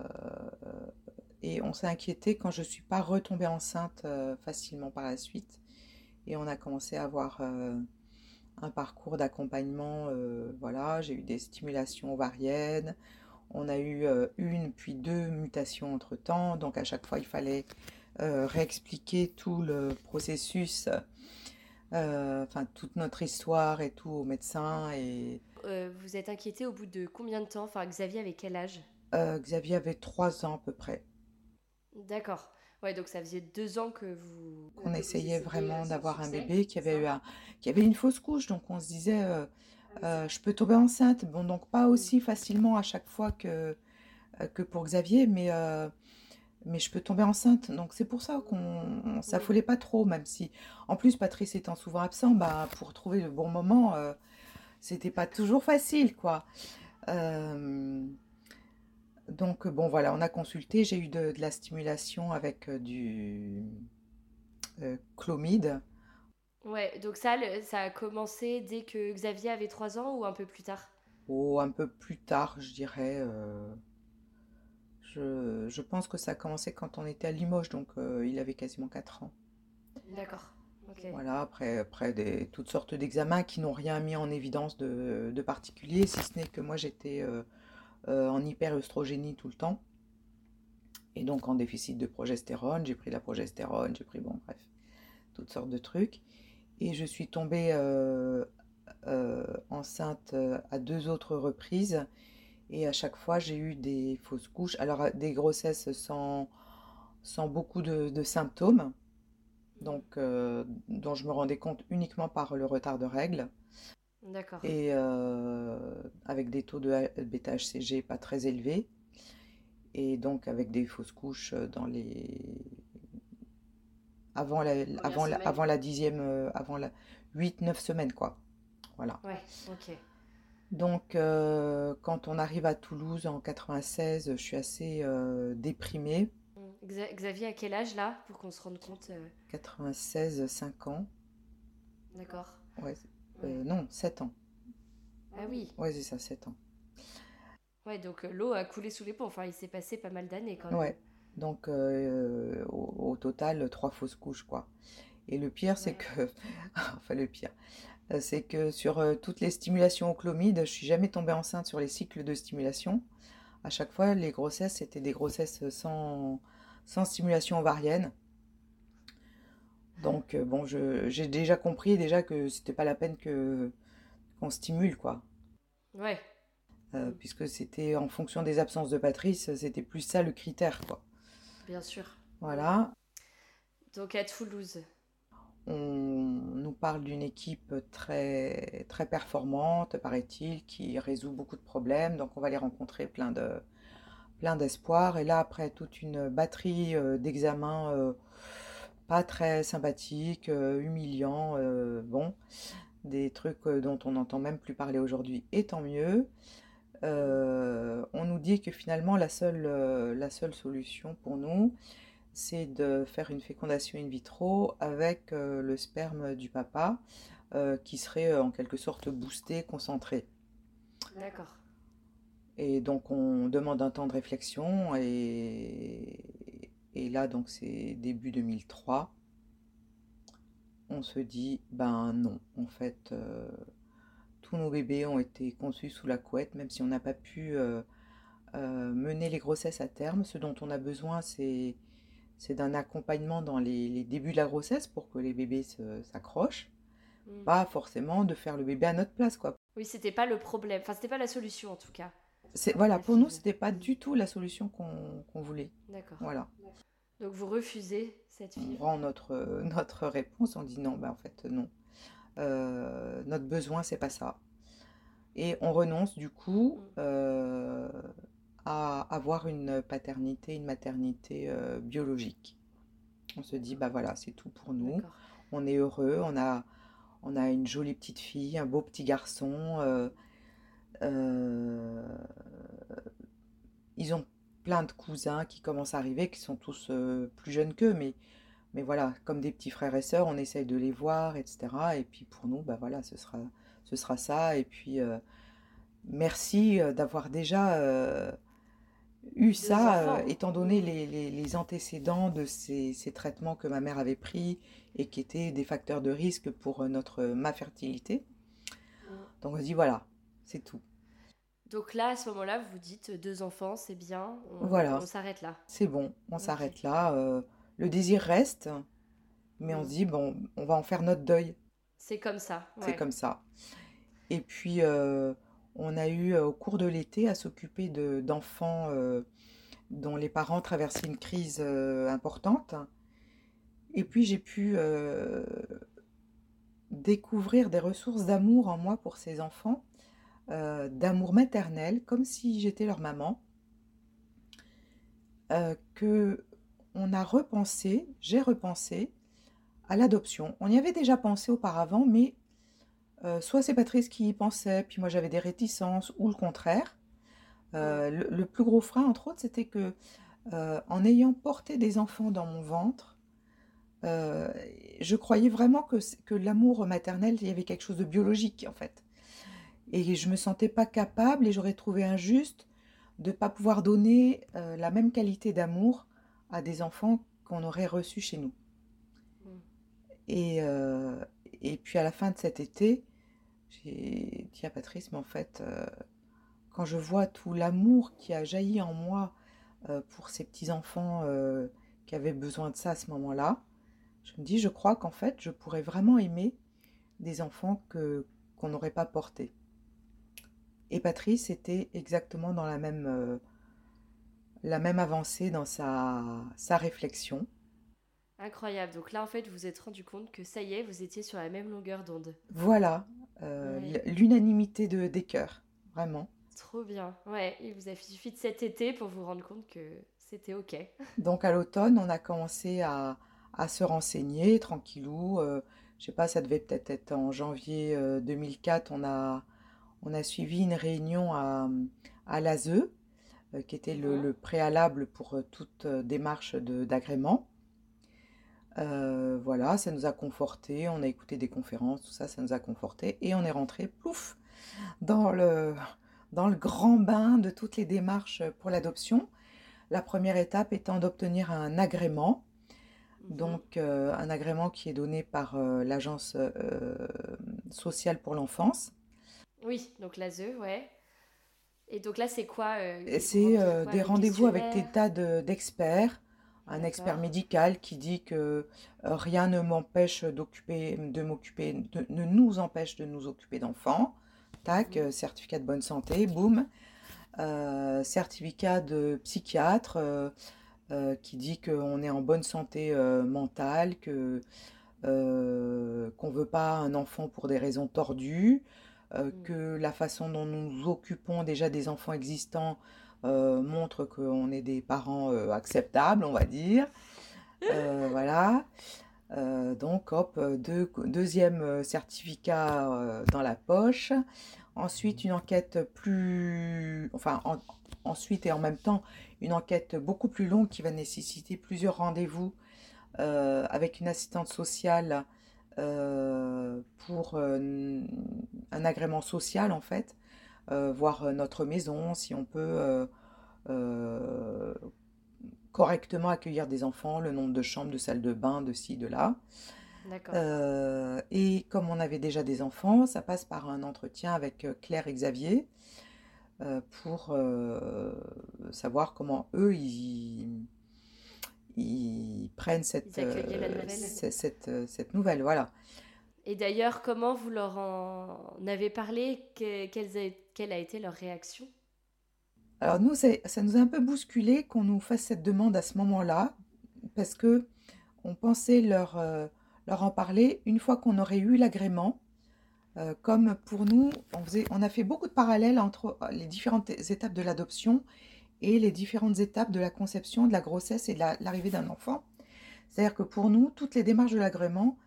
et on s'est inquiété quand je ne suis pas retombée enceinte euh, facilement par la suite. Et on a commencé à avoir un parcours d'accompagnement. voilà, j'ai eu des stimulations ovariennes. On a eu une puis deux mutations entre temps. Donc à chaque fois, il fallait réexpliquer tout le processus euh, enfin toute notre histoire et tout aux médecins. Et... Euh, vous êtes inquiété au bout de combien de temps? Enfin, Xavier avait quel âge? Euh, Xavier avait trois ans à peu près. D'accord. Ouais, donc ça faisait deux ans que vous. On essayait vraiment d'avoir un bébé qui avait eu un... qui avait une fausse couche, donc on se disait, ah je peux tomber enceinte. Bon, donc pas aussi facilement à chaque fois que que pour Xavier, mais mais je peux tomber enceinte. Donc c'est pour ça qu'on s'affolait pas trop, même si en plus Patrice étant souvent absent, bah pour trouver le bon moment, euh, c'était pas toujours facile, quoi. Euh, donc bon voilà, on a consulté, j'ai eu de, la stimulation avec euh, du chlomide. Ouais, donc ça, ça a commencé dès que Xavier avait 3 ans ou un peu plus tard? Oh, un peu plus tard, je dirais. Je, pense que ça a commencé quand on était à Limoges, donc euh, il avait quasiment 4 ans. D'accord. Voilà, après, après des, toutes sortes d'examens qui n'ont rien mis en évidence de, particulier, si ce n'est que moi j'étais euh, euh, en hyperœstrogénie tout le temps. Et donc en déficit de progestérone, j'ai pris la progestérone, j'ai pris, bon, bref, toutes sortes de trucs. Et je suis tombée enceinte à deux autres reprises. Et à chaque fois, j'ai eu des fausses couches. Alors, euh, des grossesses sans, sans beaucoup de, symptômes, donc, euh, dont je me rendais compte uniquement par le retard de règles. D'accord. Et euh, avec des taux de bêta-HCG pas très élevés. Et donc, avec des fausses couches dans les. Avant la, avant, la, avant la dixième. avant la 8-9 semaines, quoi. Voilà. Ouais, ok. Donc, euh, quand on arrive à Toulouse en 96, je suis assez euh, déprimée. Xavier, à quel âge là, pour qu'on se rende compte 96, euh? 5 ans. D'accord. Ouais. Euh, non, 7 ans. Ah oui. Ouais, c'est ça, 7 ans. Ouais, donc euh, l'eau a coulé sous les ponts. Enfin, il s'est passé pas mal d'années quand même. Ouais. Donc, euh, au, au total, trois fausses couches, quoi. Et le pire, c'est que, enfin le pire, euh, c'est que sur euh, toutes les stimulations au clomide, je suis jamais tombée enceinte sur les cycles de stimulation. À chaque fois, les grossesses, c'était des grossesses sans, sans stimulation ovarienne. Donc, euh, bon, j'ai déjà compris déjà que c'était pas la peine que qu'on stimule, quoi. Ouais. Euh, puisque c'était en fonction des absences de Patrice, c'était plus ça le critère, quoi. Bien sûr. Voilà. Donc à Toulouse. On nous parle d'une équipe très, très performante, paraît-il, qui résout beaucoup de problèmes. Donc on va les rencontrer plein de, plein d'espoir. Et là, après toute une batterie euh, d'examens euh, pas très sympathiques, euh, humiliants, bon, des trucs dont on n'entend même plus parler aujourd'hui, et tant mieux. Euh, on nous dit que finalement la seule, euh, la seule solution pour nous, c'est de faire une fécondation in vitro avec euh, le sperme du papa, qui serait en quelque sorte boosté, concentré. D'accord. Et donc on demande un temps de réflexion et, et là donc c'est début 2003. On se dit ben non, en fait tous nos bébés ont été conçus sous la couette, même si on n'a pas pu euh, euh, mener les grossesses à terme. Ce dont on a besoin c'est d'un accompagnement dans les, les débuts de la grossesse pour que les bébés s'accrochent, Mm. pas forcément de faire le bébé à notre place quoi. Oui, c'était pas le problème. Enfin, c'était pas la solution en tout cas. Voilà, pour nous c'était pas du tout la solution qu'on voulait. D'accord. Voilà. Donc vous refusez cette on fille. rend notre, notre réponse, on dit non, ben en fait non. Euh, notre besoin, c'est pas ça. Et on renonce du coup euh, à avoir une paternité, une maternité euh, biologique. On se dit, bah voilà, c'est tout pour nous. On est heureux, on a, on a une jolie petite fille, un beau petit garçon. euh, euh, ils ont plein de cousins qui commencent à arriver, qui sont tous euh, plus jeunes qu'eux, mais, mais voilà, comme des petits frères et sœurs, on essaye de les voir, etc. Et puis pour nous, bah voilà, ce sera, ce sera ça. Et puis euh, merci euh, d'avoir déjà euh, eu ça, euh, étant donné les, les- les antécédents de ces, ces traitements que ma mère avait pris et qui étaient des facteurs de risque pour notre, ma fertilité. Donc on se dit, voilà, c'est tout. Donc là, à ce moment-là, vous dites deux enfants, c'est bien. On, Voilà. on s'arrête là. C'est bon, on s'arrête là. Le désir reste, mais on se dit, bon, on va en faire notre deuil. C'est comme ça. C'est comme ça. Et puis, euh, on a eu euh, au cours de l'été à s'occuper de, d'enfants euh, dont les parents traversaient une crise euh, importante. Et puis, j'ai pu découvrir des ressources d'amour en moi pour ces enfants, d'amour maternel, comme si j'étais leur maman, que on a repensé, j'ai repensé à l'adoption. On y avait déjà pensé auparavant, mais euh, soit c'est Patrice qui y pensait, puis moi j'avais des réticences, ou le contraire. Euh, le, plus gros frein, entre autres, c'était que euh, en ayant porté des enfants dans mon ventre, je croyais vraiment que, que l'amour maternel, il y avait quelque chose de biologique en fait. Et je me sentais pas capable et j'aurais trouvé injuste de pas pouvoir donner la même qualité d'amour à des enfants qu'on aurait reçus chez nous. Mm. Et, euh, et puis à la fin de cet été, j'ai dit à Patrice, mais en fait, euh, quand je vois tout l'amour qui a jailli en moi euh, pour ces petits-enfants qui avaient besoin de ça à ce moment-là, je me dis, je crois qu'en fait, je pourrais vraiment aimer des enfants que qu'on n'aurait pas portés. Et Patrice était exactement dans la même, la même avancée dans sa, sa réflexion. Incroyable. Donc là, en fait, vous vous êtes rendu compte que ça y est, vous étiez sur la même longueur d'onde. Voilà, euh, Ouais. l'unanimité de, des cœurs, vraiment. Trop bien. Ouais, il vous a suffi de cet été pour vous rendre compte que c'était OK. Donc à l'automne, on a commencé à, à se renseigner tranquillou. Euh, je sais pas, ça devait peut-être être en janvier euh, 2004. On a, on a suivi une réunion à, à l'ASE, euh, qui était le, le préalable pour euh, toute euh, démarche d'agrément. Euh, voilà, ça nous a conforté, on a écouté des conférences, tout ça, ça nous a conforté, et on est rentré, plouf, dans le, dans le grand bain de toutes les démarches pour l'adoption. La première étape étant d'obtenir un agrément, Mhm. donc euh, un agrément qui est donné par euh, l'Agence euh, sociale pour l'enfance. Oui, donc l'ASE, ouais. Et donc là, c'est quoi euh, C'est euh, des rendez-vous avec des tas de- d'experts, un expert médical qui dit que euh, rien ne m'empêche d'occuper, de m'occuper, ne nous empêche de nous occuper d'enfants. Tac, euh, certificat de bonne santé, boum. Euh, certificat de psychiatre qui dit qu'on est en bonne santé mentale, que qu'on veut pas un enfant pour des raisons tordues, euh, Mm. que la façon dont nous nous occupons déjà des enfants existants euh, montre qu'on est des parents euh, acceptables, on va dire. Voilà. Donc, hop, deux- deuxième certificat dans la poche. Ensuite, une enquête plus... Enfin, en- ensuite et en même temps, une enquête beaucoup plus longue qui va nécessiter plusieurs rendez-vous avec une assistante sociale pour euh, un agrément social, en fait. Euh, voir euh, notre maison, si on peut euh, euh, correctement accueillir des enfants, le nombre de chambres, de salles de bain, de ci, de là. Euh, et comme on avait déjà des enfants, ça passe par un entretien avec euh, Claire et Xavier euh, pour euh, savoir comment eux, ils, ils prennent cette, Ils euh, nouvelle. cette, euh, cette nouvelle. Voilà. Et d'ailleurs, comment vous leur en avez parlé? Que- quelles a- Quelle a été leur réaction? Alors nous, ça nous a un peu bousculé qu'on nous fasse cette demande à ce moment-là, parce que on pensait leur, euh, leur en parler une fois qu'on aurait eu l'agrément. Euh, comme pour nous, on faisait, on a fait beaucoup de parallèles entre les différentes étapes de l'adoption et les différentes étapes de la conception, de la grossesse et de la- l'arrivée d'un enfant. C'est-à-dire que pour nous, toutes les démarches de l'agrément,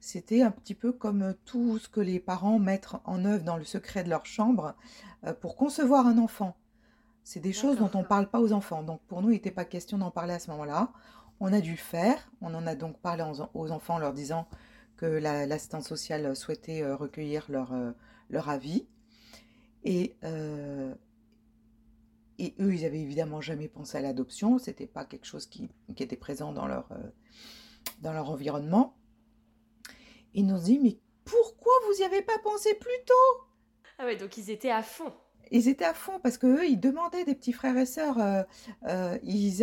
c'était un petit peu comme tout ce que les parents mettent en œuvre dans le secret de leur chambre euh, pour concevoir un enfant. C'est des choses dont on ne parle pas aux enfants. Donc pour nous, il n'était pas question d'en parler à ce moment-là. On a dû le faire. On en a donc parlé aux enfants en leur disant que la- l'assistante sociale souhaitait euh, recueillir leur, euh, leur avis. Et, euh, et eux, ils avaient évidemment jamais pensé à l'adoption. C'était pas quelque chose qui, qui était présent dans leur, euh, dans leur environnement. Ils nous ont dit, mais pourquoi vous n'y avez pas pensé plus tôt? Ah ouais, donc ils étaient à fond. Ils étaient à fond parce que eux, ils demandaient des petits frères et sœurs. euh, euh, ils,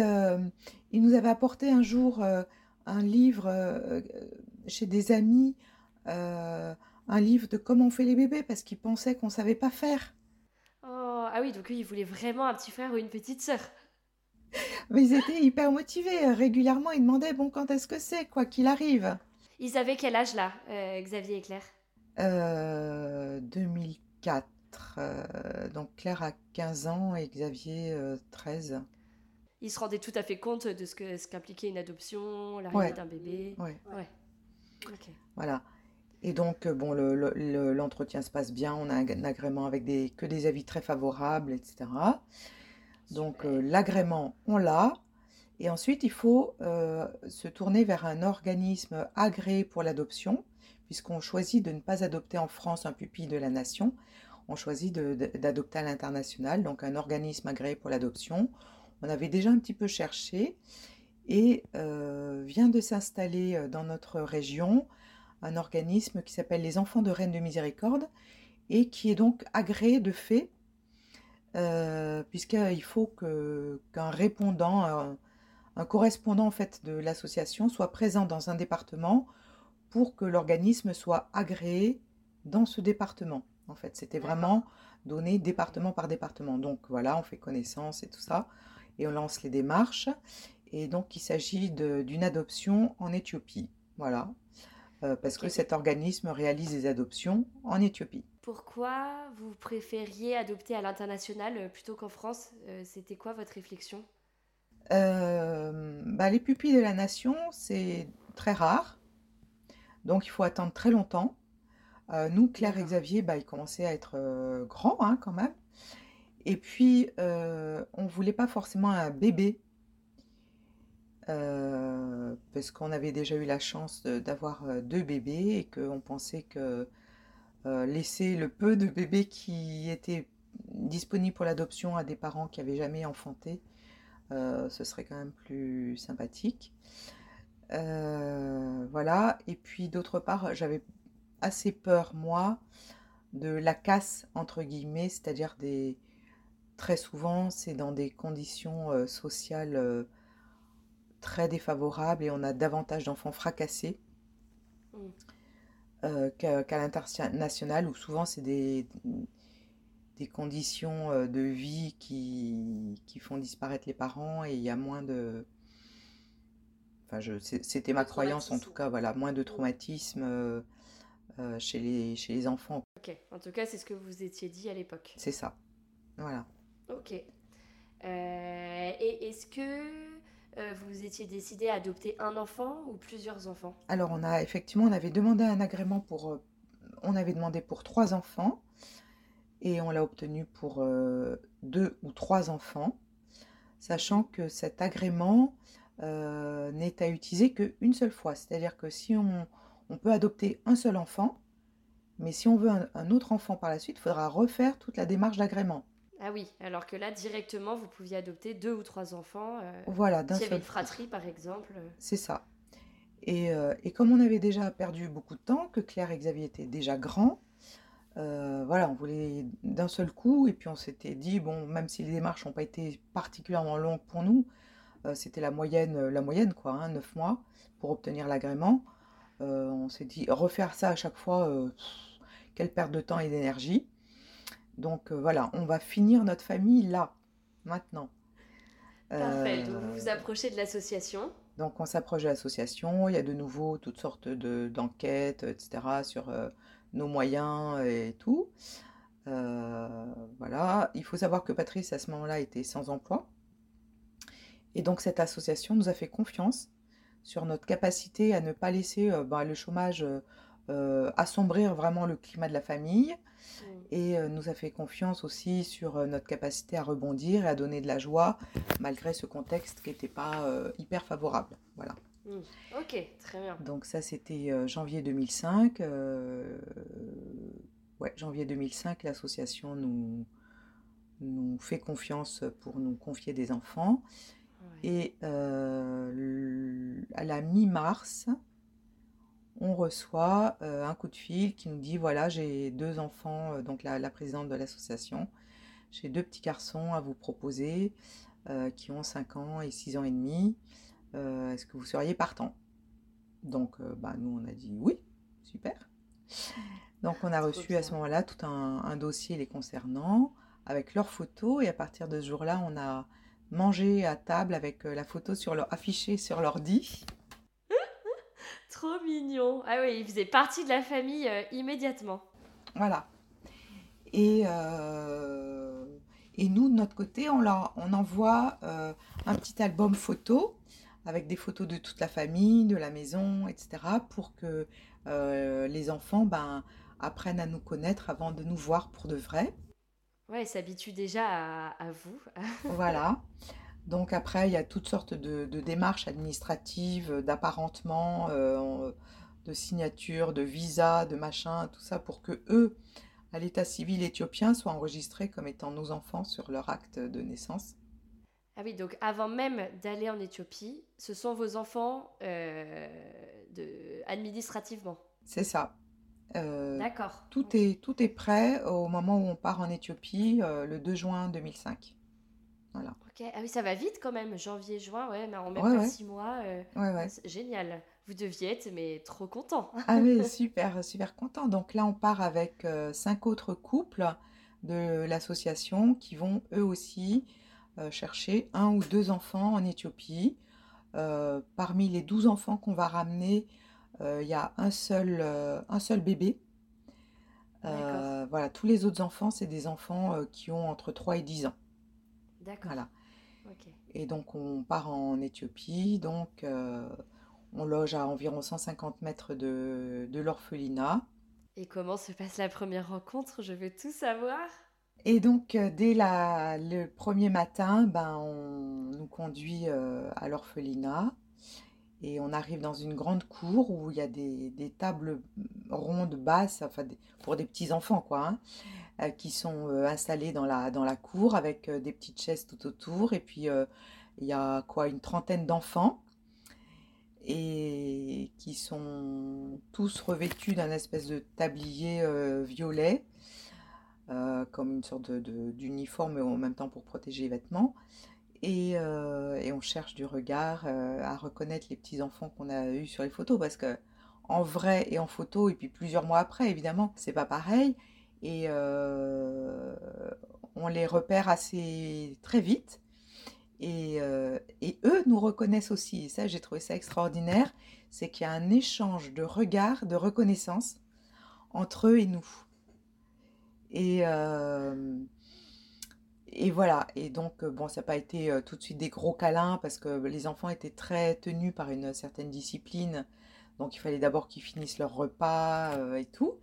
ils nous avaient apporté un jour un livre chez des amis, un livre de comment on fait les bébés parce qu'ils pensaient qu'on savait pas faire. Oh, ah oui, donc eux, ils voulaient vraiment un petit frère ou une petite sœur. Mais ils étaient hyper motivés. Euh, Régulièrement, ils demandaient bon, quand est-ce que c'est, quoi qu'il arrive? Ils avaient quel âge là, euh, Xavier et Claire? Euh, 2004. euh, donc Claire a 15 ans et Xavier euh, 13. Ils se rendaient tout à fait compte de ce que ce qu'impliquait une adoption, l'arrivée Ouais. d'un bébé. Ouais. Ouais. Ok. Voilà. Et donc, euh, bon, le- le- le- l'entretien se passe bien, on a un, agrément avec des, que des avis très favorables, etc. Donc, euh, l'agrément, on l'a. Et ensuite, il faut euh, se tourner vers un organisme agréé pour l'adoption, puisqu'on choisit de ne pas adopter en France un pupille de la nation. On choisit d'adopter à l'international, donc un organisme agréé pour l'adoption. On avait déjà un petit peu cherché et euh, vient de s'installer dans notre région un organisme qui s'appelle les Enfants de Reine de Miséricorde et qui est donc agréé de fait, euh, puisqu'il faut que, qu'un répondant, un, un correspondant en fait de l'association soit présent dans un département pour que l'organisme soit agréé dans ce département. En fait, c'était vraiment donné département par département. Donc voilà, on fait connaissance et tout ça, et on lance les démarches. Et donc, il s'agit de- d'une adoption en Éthiopie. Voilà. Euh, parce que cet organisme réalise des adoptions en Éthiopie. Pourquoi vous préfériez adopter à l'international euh, plutôt qu'en France? Euh, C'était quoi votre réflexion? Bah, les pupilles de la nation, c'est très rare. Donc, il faut attendre très longtemps. Nous, Claire et. Xavier, bah, ils commençaient à être grands hein, quand même. Et puis, euh, on ne voulait pas forcément un bébé. Euh, parce qu'on avait déjà eu la chance d'avoir euh, deux bébés et qu'on pensait que euh, laisser le peu de bébés qui étaient disponibles pour l'adoption à des parents qui n'avaient jamais enfanté, ce serait quand même plus sympathique. Voilà. Et puis d'autre part, j'avais assez peur, moi, de la casse, entre guillemets, c'est-à-dire. Très souvent, c'est dans des conditions sociales très défavorables et on a davantage d'enfants fracassés Mm. euh, qu'à l'international où souvent c'est des, des conditions euh, de vie qui, qui font disparaître les parents et il y a moins de... Enfin, c'était ma croyance en tout cas, voilà, moins de traumatisme euh, euh, chez les, chez les enfants. Ok, en tout cas, c'est ce que vous étiez dit à l'époque. C'est ça. Voilà. Ok. Euh, et est-ce que euh, vous étiez décidé à adopter un enfant ou plusieurs enfants? Alors, on a effectivement, on avait demandé un agrément pour, euh, trois enfants et on l'a obtenu pour euh, deux ou trois enfants, sachant que cet agrément n'est à utiliser qu'une seule fois. C'est-à-dire que si on, peut adopter un seul enfant, mais si on veut un autre enfant par la suite, il faudra refaire toute la démarche d'agrément. Ah oui, alors que là, directement, vous pouviez adopter deux ou trois enfants. euh, Voilà, d'un S'il y avait une fratrie, par exemple. C'est ça. Et, euh, et comme on avait déjà perdu beaucoup de temps, que Claire et Xavier étaient déjà grands, euh, voilà, on voulait d'un seul coup, et puis on s'était dit, bon, même si les démarches n'ont pas été particulièrement longues pour nous, euh, c'était la moyenne, la moyenne, quoi, hein, 9 mois pour obtenir l'agrément. On s'est dit, refaire ça à chaque fois, pff, quelle perte de temps et d'énergie. Donc euh, voilà, on va finir notre famille là, maintenant. Parfait, Euh, donc vous vous approchez de l'association. donc on s'approche de l'association, il y a de nouveau toutes sortes de, d'enquêtes, etc. sur euh, nos moyens et tout. Voilà, il faut savoir que Patrice à ce moment-là était sans emploi. Et donc cette association nous a fait confiance sur notre capacité à ne pas laisser euh, bah, le chômage euh, assombrir vraiment le climat de la famille. Et euh, nous a fait confiance aussi sur euh, notre capacité à rebondir et à donner de la joie malgré ce contexte qui n'était pas euh, hyper favorable. Voilà. Mm. Ok, très bien. Donc ça c'était euh, janvier 2005. euh, ouais, janvier 2005, l'association nous, nous fait confiance pour nous confier des enfants. Ouais. Et à la mi-mars, on reçoit euh, un coup de fil qui nous dit, voilà, j'ai deux enfants, euh, donc la, la présidente de l'association, j'ai deux petits garçons à vous proposer euh, qui ont 5 ans et 6 ans et demi. Est-ce que vous seriez partant? Donc, bah, nous, on a dit oui, super. Donc, on a reçu à ce moment-là tout un, un dossier les concernant avec leurs photos et à partir de ce jour-là, on a mangé à table avec la photo sur leur, affichée sur l'ordi. Trop mignon. Ah oui, il faisait partie de la famille euh, immédiatement. Voilà. Et, euh, et nous, de notre côté, on, leur, on envoie euh, un petit album photo avec des photos de toute la famille, de la maison, etc. pour que les enfants ben, apprennent à nous connaître avant de nous voir pour de vrai. Ouais, il s'habitue déjà à, à vous. Voilà. Donc après, il y a toutes sortes de, de démarches administratives, d'apparentement, euh, de signature, de visa, de machin, tout ça pour que eux, à l'état civil éthiopien, soient enregistrés comme étant nos enfants sur leur acte de naissance. Ah oui, donc avant même d'aller en Éthiopie, ce sont vos enfants euh, de... administrativement. C'est ça. Euh, D'accord. tout est, tout est prêt au moment où on part en Éthiopie, le 2 juin 2005. Voilà. Ok. Ah oui, ça va vite quand même. Janvier, juin, ouais, mais en même Ouais, pas ouais. six mois. euh, Ouais, Génial. Vous deviez être, mais trop content. Ah oui, super, super content. Donc là, on part avec euh, cinq autres couples de l'association qui vont eux aussi euh, chercher un ou deux enfants en Éthiopie. Parmi les 12 enfants qu'on va ramener, il y a un seul, un seul bébé. Voilà, tous les autres enfants, c'est des enfants qui ont entre 3 et 10 ans. D'accord. Voilà. Et donc on part en Éthiopie, donc euh, on loge à environ 150 mètres de, de l'orphelinat. Et comment se passe la première rencontre? Je veux tout savoir. Et donc, euh, dès la, le premier matin, ben, on nous conduit euh, à l'orphelinat et on arrive dans une grande cour où il y a des, des tables rondes basses, enfin des- pour des petits enfants quoi, hein, qui sont euh, installées dans la, cour avec euh, des petites chaises tout autour. Et puis euh, il y a quoi, une trentaine d'enfants et qui sont tous revêtus d'un espèce de tablier euh, violet, euh, comme une sorte d'uniforme, mais en même temps pour protéger les vêtements. Et, euh, on cherche du regard euh, à reconnaître les petits enfants qu'on a eus sur les photos, parce que en vrai et en photo, et puis plusieurs mois après, évidemment, c'est pas pareil. Et euh, on les repère assez très vite. Et, euh, et eux nous reconnaissent aussi. Et ça, j'ai trouvé ça extraordinaire. C'est qu'il y a un échange de regards, de reconnaissance entre eux et nous. Et, euh, et voilà. Et donc, bon, ça n'a pas été tout de suite des gros câlins parce que les enfants étaient très tenus par une certaine discipline. Donc, il fallait d'abord qu'ils finissent leur repas et tout.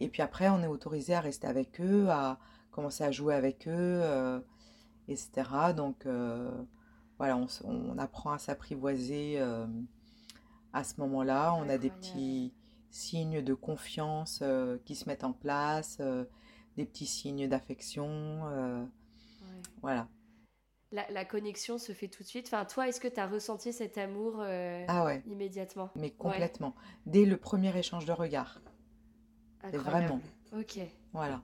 Et puis après, on est autorisé à rester avec eux, à commencer à jouer avec eux, euh, etc. Donc, euh, voilà, on, apprend à s'apprivoiser euh, à ce moment-là. On a des petits signes de confiance qui se mettent en place, des petits signes d'affection. Ouais. voilà. La, la connexion se fait tout de suite. Enfin, toi, est-ce que tu as ressenti cet amour euh, Ah ouais, immédiatement? mais Ouais, complètement. Dès le premier échange de regard. Vraiment. Ok. Voilà.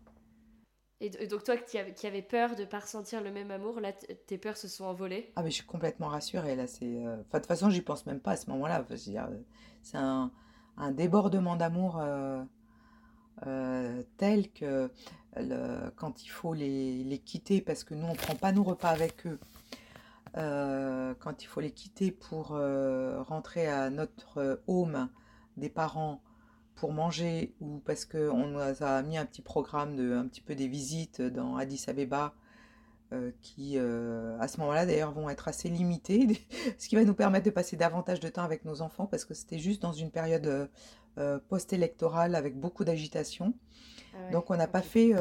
Et, donc toi qui avais, qui avais peur de pas ressentir le même amour, là, tes peurs se sont envolées? Ah mais je suis complètement rassurée là. C'est, euh, enfin de toute façon j'y pense même pas à ce moment-là. Euh, c'est un, un débordement d'amour euh, euh, tel que le- quand il faut les, les quitter parce que nous on prend pas nos repas avec eux. quand il faut les quitter pour rentrer à notre home des parents pour manger ou parce qu'on nous a mis un petit programme de un petit peu des visites dans Addis Abeba euh, qui, euh, à ce moment-là, d'ailleurs, vont être assez limitées, ce qui va nous permettre de passer davantage de temps avec nos enfants, parce que c'était juste dans une période euh, euh, post-électorale avec beaucoup d'agitation. Ah ouais, Donc, on n'a pas fait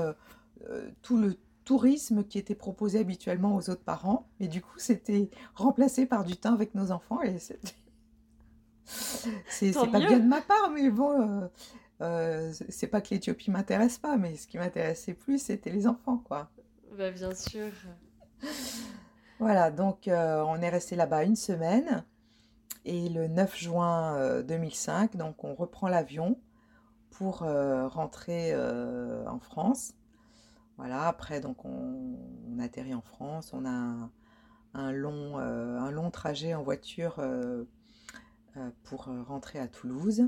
tout le tourisme qui était proposé habituellement aux autres parents, mais du coup, c'était remplacé par du temps avec nos enfants, et c'était- c'est pas bien de ma part, mais bon, euh, euh, c'est pas que l'Éthiopie m'intéresse pas, mais ce qui m'intéressait plus, c'était les enfants, quoi. Bah, bien sûr. Voilà, donc euh, on est resté là-bas une semaine et le 9 juin euh, 2005, donc on reprend l'avion pour euh, rentrer euh, en France. Voilà, après donc on, on atterrit en France, on a un, un long, un long trajet en voiture pour euh, rentrer à Toulouse.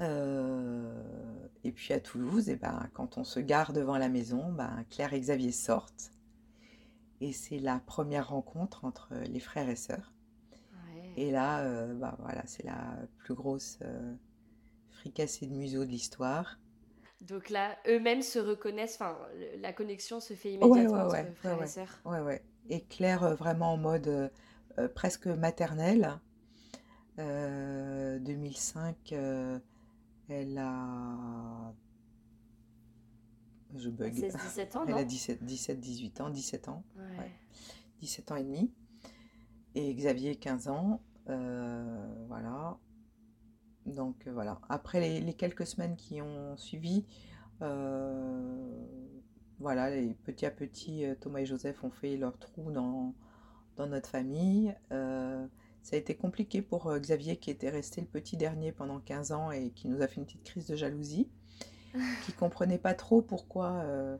Euh, et puis à Toulouse, et ben, quand on se gare devant la maison, ben, Claire et Xavier sortent. Et c'est la première rencontre entre les frères et sœurs. Ouais. Et là, euh, bah voilà, c'est la plus grosse euh, fricassée de museau de l'histoire. Donc là, eux-mêmes se reconnaissent, enfin, la connexion se fait immédiatement ouais, entre ouais, frères et sœurs. Ouais, ouais. Et Claire, euh, vraiment en mode euh, euh, presque maternel. Euh, 2005, euh, elle a... Je bug. 16-17 ans, Elle a non? 17, 17, 18 ans, 17 ans. Ouais. ouais. 17 ans et demi. Et Xavier, 15 ans. Euh, voilà. Donc euh, voilà. Après les, les quelques semaines qui ont suivi, euh, voilà, les, petit à petit, euh, Thomas et Joseph ont fait leur trou dans, dans notre famille. Euh, ça a été compliqué pour euh, Xavier qui était resté le petit dernier pendant 15 ans et qui nous a fait une petite crise de jalousie, qui comprenait pas trop pourquoi euh,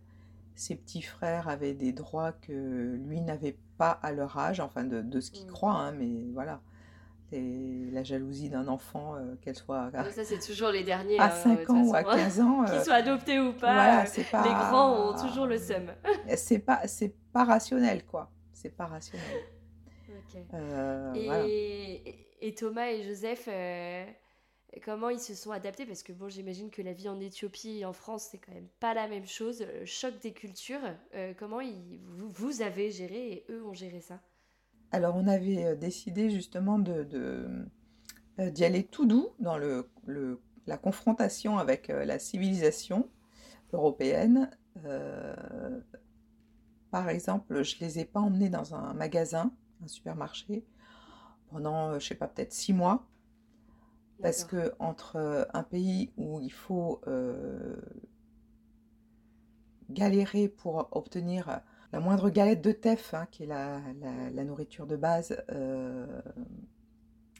ses petits frères avaient des droits que lui n'avait pas à leur âge, enfin de, de ce qu'il Mm. croit, hein, mais voilà. Et la jalousie d'un enfant, euh, qu'elle soit à, ça, c'est toujours les derniers, à hein, de 5 toute ans ou à façon. 15 ans, euh, Qu'ils soient adoptés ou pas, voilà, les grands ont toujours le seum. C'est pas, c'est pas rationnel, quoi. C'est pas rationnel. Euh, Et, voilà. et Thomas et Joseph, euh, comment ils se sont adaptés? Parce que bon, j'imagine que la vie en Éthiopie et en France, c'est quand même pas la même chose. Le choc des cultures. Euh, comment ils, vous, vous avez géré et eux ont géré ça? Alors, on avait euh, décidé justement de, de, euh, d'y aller tout doux dans le, le- la confrontation avec euh, la civilisation européenne. Par exemple, je les ai pas emmenés dans un magasin, un supermarché, pendant, je sais pas, peut-être six mois. Parce que entre un pays où il faut galérer pour obtenir la moindre galette de teff, hein, qui est la, nourriture de base,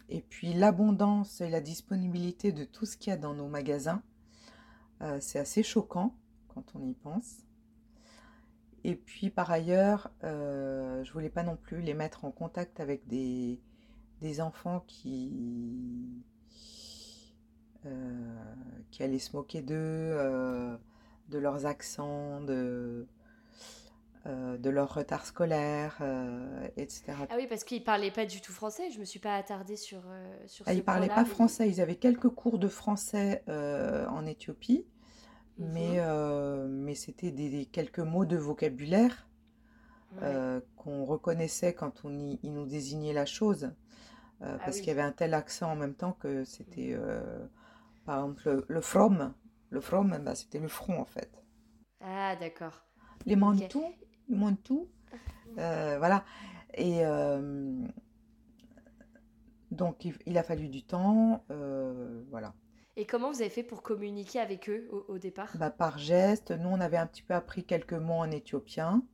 et puis l'abondance et la disponibilité de tout ce qu'il y a dans nos magasins, c'est assez choquant quand on y pense. Et puis par ailleurs, euh, je voulais pas non plus les mettre en contact avec des, des enfants qui, euh, qui allaient se moquer d'eux, euh, de leurs accents, de, de leur retard scolaire, etc. Ah oui, parce qu'ils parlaient pas du tout français. Je me suis pas attardée sur, sur ah, ce Ils parlaient pas français. Ils avaient quelques cours de français en Éthiopie mais, euh, mais c'était des, quelques mots de vocabulaire euh, qu'on reconnaissait quand on y, il nous désignait la chose, euh, ah parce qu'il y avait un tel accent en même temps que c'était, par exemple, le, from, le from, bah, c'était le front en fait. Ah d'accord. Les mantous, les mantous, voilà. Et donc il, il, a fallu du temps, voilà. Et comment vous avez fait pour communiquer avec eux au, départ bah, Par geste. Nous, on avait un petit peu appris quelques mots en éthiopien.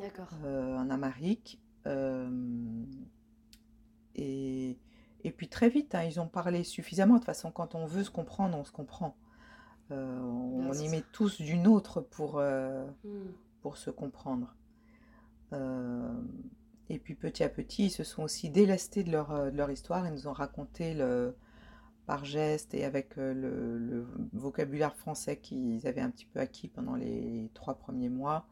D'accord. Euh, en amharique. Euh, et, et, puis très vite, hein, ils ont parlé suffisamment. De toute façon, quand on veut se comprendre, on se comprend. Euh, on, y met tous d'une autre pour, hmm. pour se comprendre. et puis petit à petit, ils se sont aussi délestés de leur, de leur histoire. Ils nous ont raconté le, par geste et avec euh, le, vocabulaire français qu'ils avaient un petit peu acquis pendant les trois premiers mois,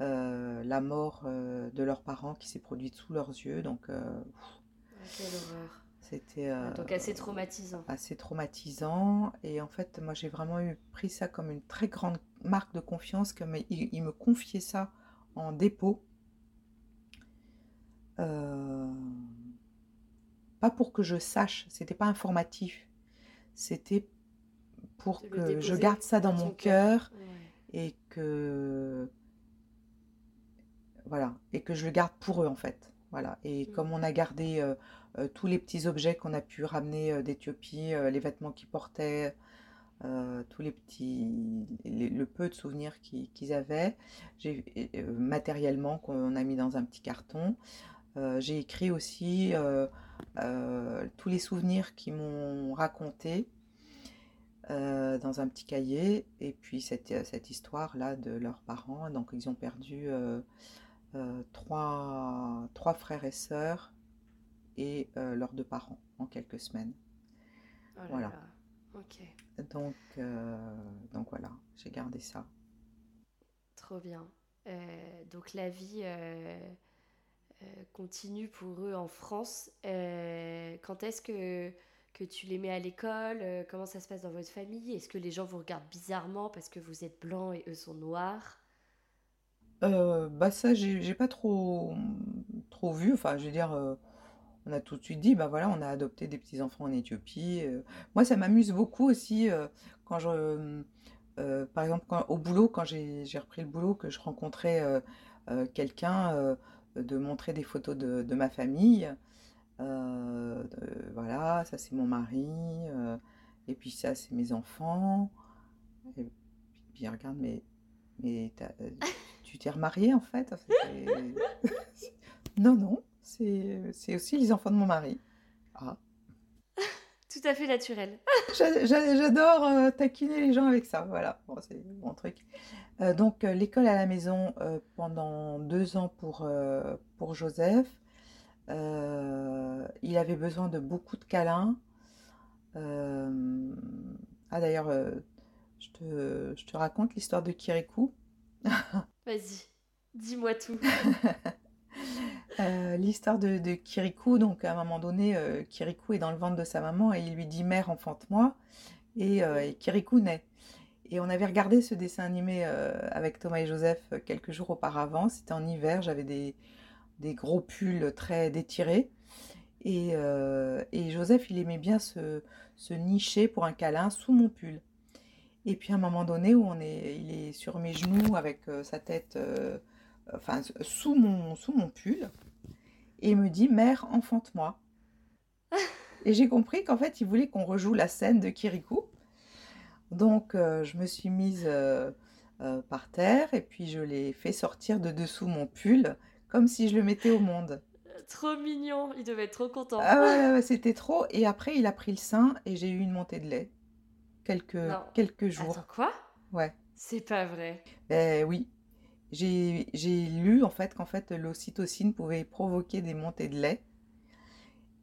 euh, la mort euh, de leurs parents qui s'est produite sous leurs yeux. Donc, ah, quelle horreur. C'était donc assez traumatisant. Assez traumatisant. Et en fait, moi, j'ai vraiment eu, pris ça comme une très grande marque de confiance. Comme il, me confiait ça en dépôt. Euh, pas pour que je sache, c'était pas informatif. C'était pour que je garde ça dans mon cœur et que voilà et que je le garde pour eux en fait. Voilà. Et mm. comme on a gardé euh, euh, tous les petits objets qu'on a pu ramener euh, d'Éthiopie, les vêtements qu'ils portaient, tous les petits, le peu de souvenirs qu'ils avaient, matériellement qu'on a mis dans un petit carton. j'ai écrit aussi euh, tous les souvenirs qu'ils m'ont racontés euh, dans un petit cahier. Et puis cette, euh, cette histoire-là de leurs parents. Donc ils ont perdu trois, trois, frères et sœurs et leurs deux parents en quelques semaines. Oh voilà. Ok. Donc, donc voilà, j'ai gardé ça. Trop bien. donc la vie euh, continue pour eux en France. Euh, quand est-ce que, que tu les mets à l'école euh, Comment ça se passe dans votre famille? Est-ce que les gens vous regardent bizarrement parce que vous êtes blanc et eux sont noirs? Bah ça, j'ai pas trop, trop vu. Enfin, je dire, on a tout de suite dit, bah voilà, on a adopté des petits-enfants en Éthiopie. moi, ça m'amuse beaucoup aussi quand je... par exemple, au boulot, quand j'ai repris le boulot, que je rencontrais quelqu'un de montrer des photos de, ma famille. Euh, voilà, ça c'est mon mari, euh, et puis ça c'est mes enfants. Et puis regarde, mais, mais euh, tu t'es remariée en fait Non, non, c'est aussi les enfants de mon mari. Ah. Tout à fait naturel. J'adore taquiner les gens avec ça, voilà, c'est mon truc. Euh, donc euh, l'école à la maison euh, pendant deux ans pour, pour Joseph. il avait besoin de beaucoup de câlins. Ah d'ailleurs, je te, je, te, raconte l'histoire de Kirikou. Vas-y, dis-moi tout. l'histoire de, Kirikou, donc à un moment donné, Kirikou est dans le ventre de sa maman et il lui dit Mère, enfante-moi. Et, et Kirikou naît. Et on avait regardé ce dessin animé euh, avec Thomas et Joseph euh, quelques jours auparavant. C'était en hiver, j'avais des, gros pulls très détirés. Euh, et, Joseph, il aimait bien se, nicher pour un câlin sous mon pull. Et puis à un moment donné où on est, il est sur mes genoux avec euh, sa tête, euh, enfin sous mon, sous mon pull, et il me dit Mère, enfante-moi. et j'ai compris qu'en fait, il voulait qu'on rejoue la scène de Kirikou. Donc euh, je me suis mise euh, euh, par terre et puis je l'ai fait sortir de dessous mon pull comme si je le mettais au monde. Trop mignon, il devait être trop content. Ah ouais, ouais, c'était trop. Et après, il a pris le sein et j'ai eu une montée de lait. Quelques, Non. quelques jours. Attends, quoi? Ouais. C'est pas vrai. Ben oui. J'ai, lu en fait qu'en fait l'ocytocine pouvait provoquer des montées de lait.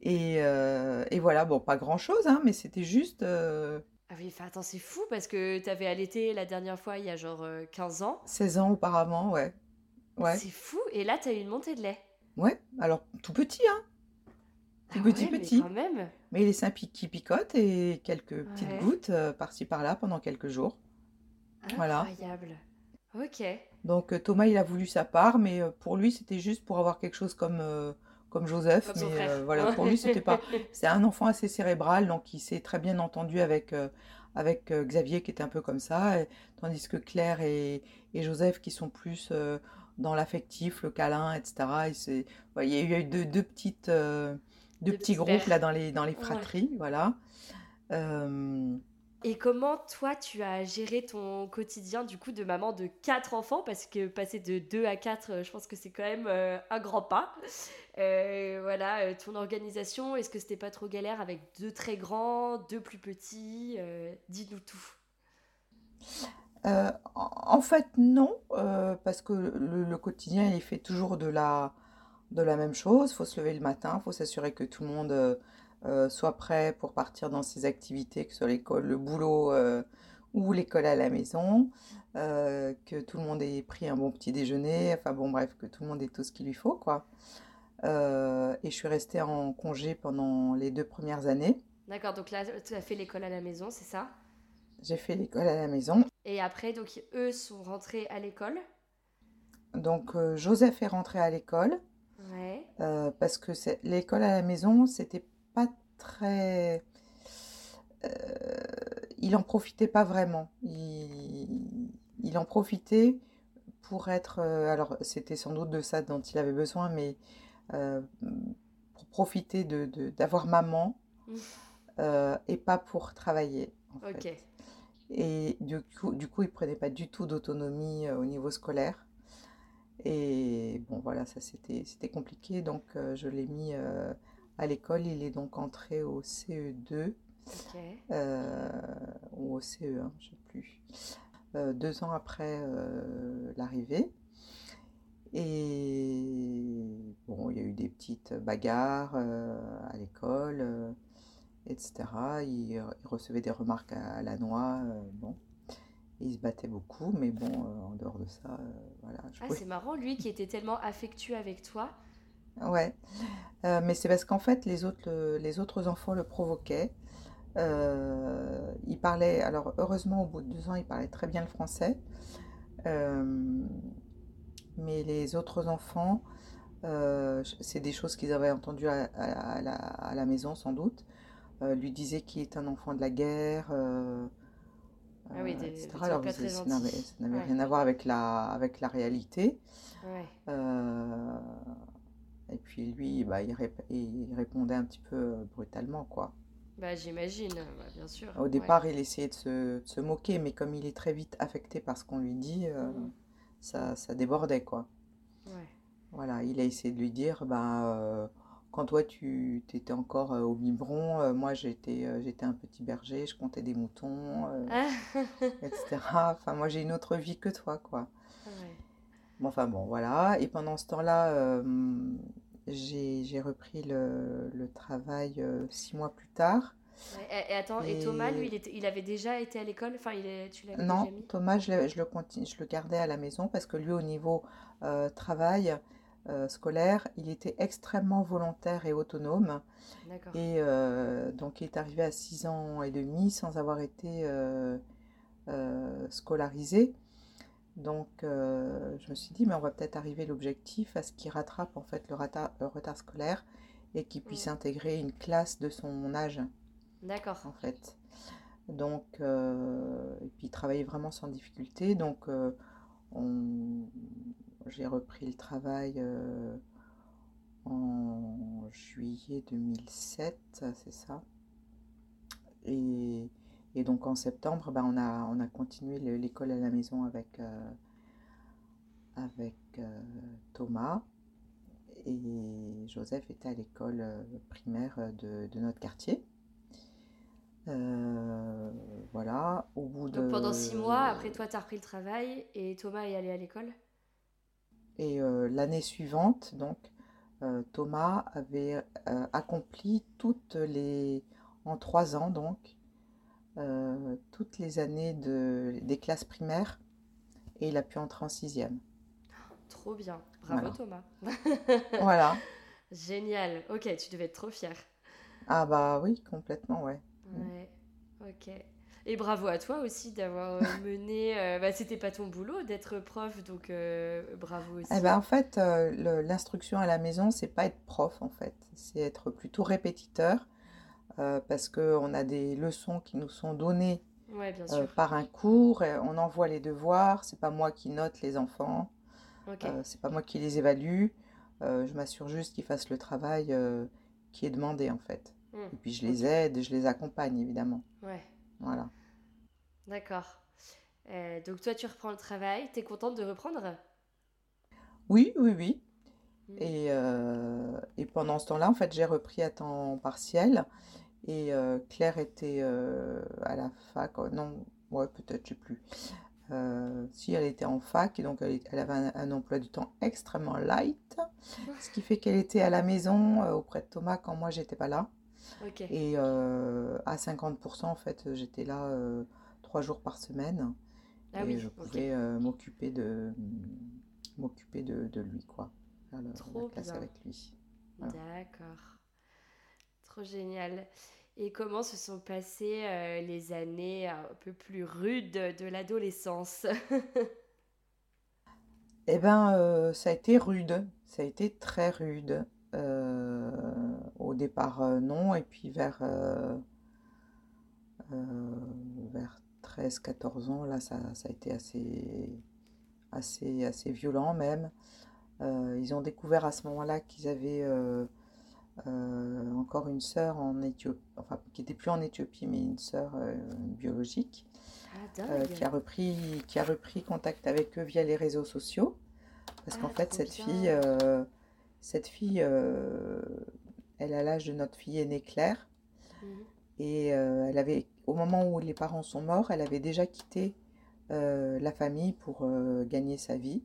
Et, euh, et voilà, bon, pas grand-chose, hein, mais c'était juste... euh, Ah oui, enfin, attends, c'est fou parce que t'avais allaité la dernière fois il y a genre euh, 15 ans. 16 ans auparavant, ouais. Ouais. C'est fou. Et là, t'as eu une montée de lait. Ouais, alors tout petit, hein. Tout Ah petit, ouais, mais petit. quand même. Mais les seins qui picotent et quelques petites gouttes euh, par-ci par-là pendant quelques jours. Voilà. Ok. Donc euh, Thomas, il a voulu sa part, mais euh, pour lui, c'était juste pour avoir quelque chose comme, euh, comme Joseph. Comme mais euh, voilà, pour lui, c'était pas. C'est un enfant assez cérébral, donc il s'est très bien entendu avec, euh, avec Xavier, qui était un peu comme ça, et- tandis que Claire et, et Joseph, qui sont plus dans l'affectif, le câlin, etc. Il, s'est- ouais, il y a eu deux, deux petites, deux Deux petits groupes pères. là dans les, dans les Ouais. fratries, voilà. Euh, Et comment toi tu as géré ton quotidien du coup de maman de quatre enfants? Parce que passer de 2 à 4 je pense que c'est quand même euh, un grand pas. Euh, voilà, euh, ton organisation, est-ce que c'était pas trop galère avec deux très grands, deux plus petits? Euh, Dis-nous tout. Euh, en fait, non, euh, parce que le, quotidien, il fait toujours de la, de la même chose. Faut se lever le matin, faut s'assurer que tout le monde euh, soit prêt pour partir dans ses activités, que ce soit l'école, le boulot euh, ou l'école à la maison, euh, que tout le monde ait pris un bon petit déjeuner, enfin bon, bref, que tout le monde ait tout ce qu'il lui faut, quoi. Euh, et je suis restée en congé pendant les deux premières années. D'accord, donc là tu as fait l'école à la maison, c'est ça? J'ai fait l'école à la maison. Et après, donc eux sont rentrés à l'école? Donc, Joseph est rentré à l'école. Ouais. Euh, parce que l'école à la maison, c'était pas très. euh, il en profitait pas vraiment. Il, il en profitait pour être. euh, alors, c'était sans doute de ça dont il avait besoin, mais euh, pour profiter de, de- d'avoir maman euh, et pas pour travailler, en Ok. fait. Et du coup, du coup, il prenait pas du tout d'autonomie au niveau scolaire. Et bon, voilà, ça c'était c'était compliqué. Donc, je l'ai mis à l'école. Il est donc entré au CE2 Ok. euh, ou au CE1, je sais plus. Euh, deux ans après euh, l'arrivée. Et bon, il y a eu des petites bagarres à l'école, etc. Il, il recevait des remarques à, la noix. bon, il se battait beaucoup, mais bon, en dehors de ça, voilà. je Ah, pouvais- c'est marrant, lui qui était tellement affectueux avec toi. Ouais, Euh, mais c'est parce qu'en fait les autres, le- les autres enfants le provoquaient. Euh, il parlait, alors heureusement au bout de deux ans, il parlait très bien le français. Euh, mais les autres enfants, c'est des choses qu'ils avaient entendues à, à- à la, à la maison sans doute, lui disaient qu'il est un enfant de la guerre, Ah oui, des- etc. des Alors pas ça très n'avait gentils. ça n'avait Ouais. rien à voir avec la, avec la réalité. Ouais. Euh, et puis lui, bah, il, rép- il répondait un petit peu euh, brutalement, quoi. Bah, j'imagine, bah, bien sûr. Au ouais. départ, il essayait de se, de se moquer, mais comme il est très vite affecté par ce qu'on lui dit, euh, Mhm. ça, ça débordait, quoi. Ouais. Voilà, il a essayé de lui dire, euh, quand toi tu étais encore euh, au biberon, euh, moi j'étais euh, j'étais un petit berger, je comptais des moutons, euh, Ah, etc. Enfin, moi j'ai une autre vie que toi, quoi. Bon, enfin bon, voilà. Et pendant ce temps-là, euh, j'ai, repris le, le travail euh, six mois plus tard. Ouais, Et, et attends, et Et- Thomas, lui, il, était- il avait déjà été à l'école? Enfin, il est, tu Non, déjà mis? Thomas, je, le- je le continue, je le gardais à la maison parce que lui, au niveau euh, travail scolaire, il était extrêmement volontaire et autonome. D'accord. Et donc, il est arrivé à 6 ans et demi sans avoir été scolarisé. Donc, euh, je me suis dit, mais on va peut-être arriver à l'objectif à ce qu'il rattrape en fait le retard, le retard scolaire et qu'il puisse intégrer une classe de son âge D'accord. en fait. Donc, et puis il travaillait vraiment sans difficulté. Donc, j'ai repris le travail en juillet 2007, c'est ça. Et, donc en septembre, ben, on, a, on a continué l'école à la maison avec, euh, avec euh, Thomas. Et Joseph était à l'école euh, primaire de, notre quartier. voilà, au bout de... pendant six mois, après toi, tu as repris le travail et Thomas est allé à l'école? Et l'année suivante, donc, Thomas avait accompli toutes les en trois ans donc, euh, toutes les années de, des classes primaires et il a pu entrer en sixième. Trop bien, bravo Thomas. voilà. Génial, ok, tu devais être trop fier. Ah bah oui, complètement, ouais. Ouais, ok. Et bravo à toi aussi d'avoir euh, mené. Euh, bah, c'était pas ton boulot d'être prof, donc bravo aussi. Eh ben, en fait, l'instruction à la maison, c'est pas être prof, en fait. C'est être plutôt répétiteur euh, parce qu'on a des leçons qui nous sont données euh, par un cours, on envoie les devoirs, c'est pas moi qui note les enfants, euh, c'est pas moi qui les évalue, je m'assure juste qu'ils fassent le travail qui est demandé en fait. Hmm. Et puis je les aide, je les accompagne évidemment. Ouais. Voilà. D'accord. donc toi tu reprends le travail, tu es contente de reprendre? Oui, oui, oui. Hmm. Et, et, pendant ce temps-là, en fait, j'ai repris à temps partiel. Et euh, Claire était euh, à la fac, oh, non, ouais, peut-être, je sais plus. Euh, si elle était en fac, et donc elle, avait un, emploi du temps extrêmement light, ce qui fait qu'elle était à la maison auprès de Thomas quand moi j'étais pas là. Et à 50%, en fait, j'étais là trois jours par semaine. Ah et je pouvais m'occuper de m'occuper de, lui, quoi. Trop la avec lui. D'accord. Trop génial. Et comment se sont passées euh, les années un peu plus rudes de l'adolescence? Eh bien, euh, ça a été rude. Ça a été très rude. Euh, au départ, non. Et puis vers, vers 13-14 ans, là, ça, ça, a été assez, assez, assez violent même. ils ont découvert à ce moment-là qu'ils avaient euh, encore une sœur en Éthiopie, enfin qui n'était plus en Éthiopie, mais une sœur euh, biologique, ah, euh, qui, a repris, qui a repris contact avec eux via les réseaux sociaux. Parce qu'en ah, fait, cette fille, cette fille, elle a l'âge de notre fille aînée Claire. Mhm. Et elle avait, au moment où les parents sont morts, elle avait déjà quitté la famille pour gagner sa vie.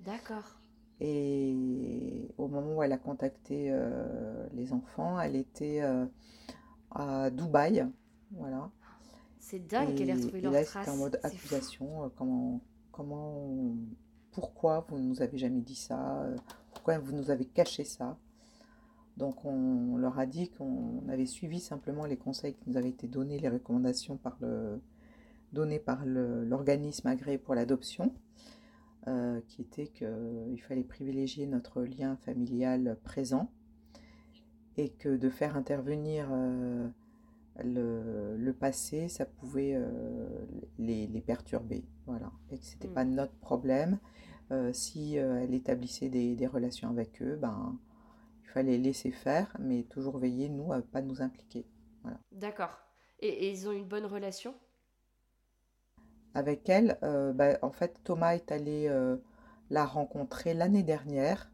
D'accord. Et au moment où elle a contacté euh, les enfants, elle était euh, à Dubaï. Voilà. C'est dingue qu'elle ait retrouvé leur trace. C'était en mode accusation. Euh, comment, comment, pourquoi vous ne nous avez jamais dit ça Pourquoi vous nous avez caché ça Donc on, leur a dit qu'on avait suivi simplement les conseils qui nous avaient été donnés, les recommandations par le, données par l'organisme agréé pour l'adoption. Euh, qui était qu'il fallait privilégier notre lien familial présent et que de faire intervenir euh, le, passé, ça pouvait euh, les, perturber. Voilà. Et que ce n'était pas mm. notre problème. si elle établissait des, relations avec eux, ben, il fallait laisser faire, mais toujours veiller, nous, à ne pas nous impliquer. Voilà. D'accord. et ils ont une bonne relation? Avec elle. Euh, bah, en fait, Thomas est allé euh, la rencontrer l'année dernière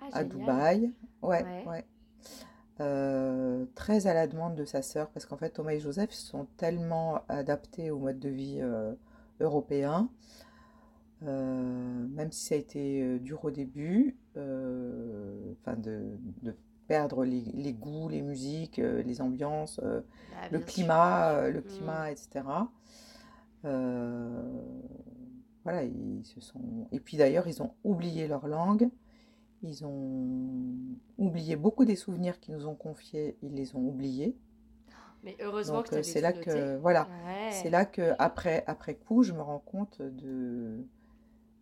ah, à Dubaï. Ouais, ouais. Euh, très à la demande de sa sœur, parce qu'en fait, Thomas et Joseph sont tellement adaptés au mode de vie européen, même si ça a été dur au début, enfin de, perdre les, goûts, les musiques, les ambiances, bah, le, climat, le climat, etc. Euh, voilà, ils se sont. Et puis d'ailleurs, ils ont oublié leur langue. Ils ont oublié beaucoup des souvenirs qu'ils nous ont confiés. Ils les ont oubliés. Mais heureusement que c'est là que voilà, c'est là que après après coup, je me rends compte de.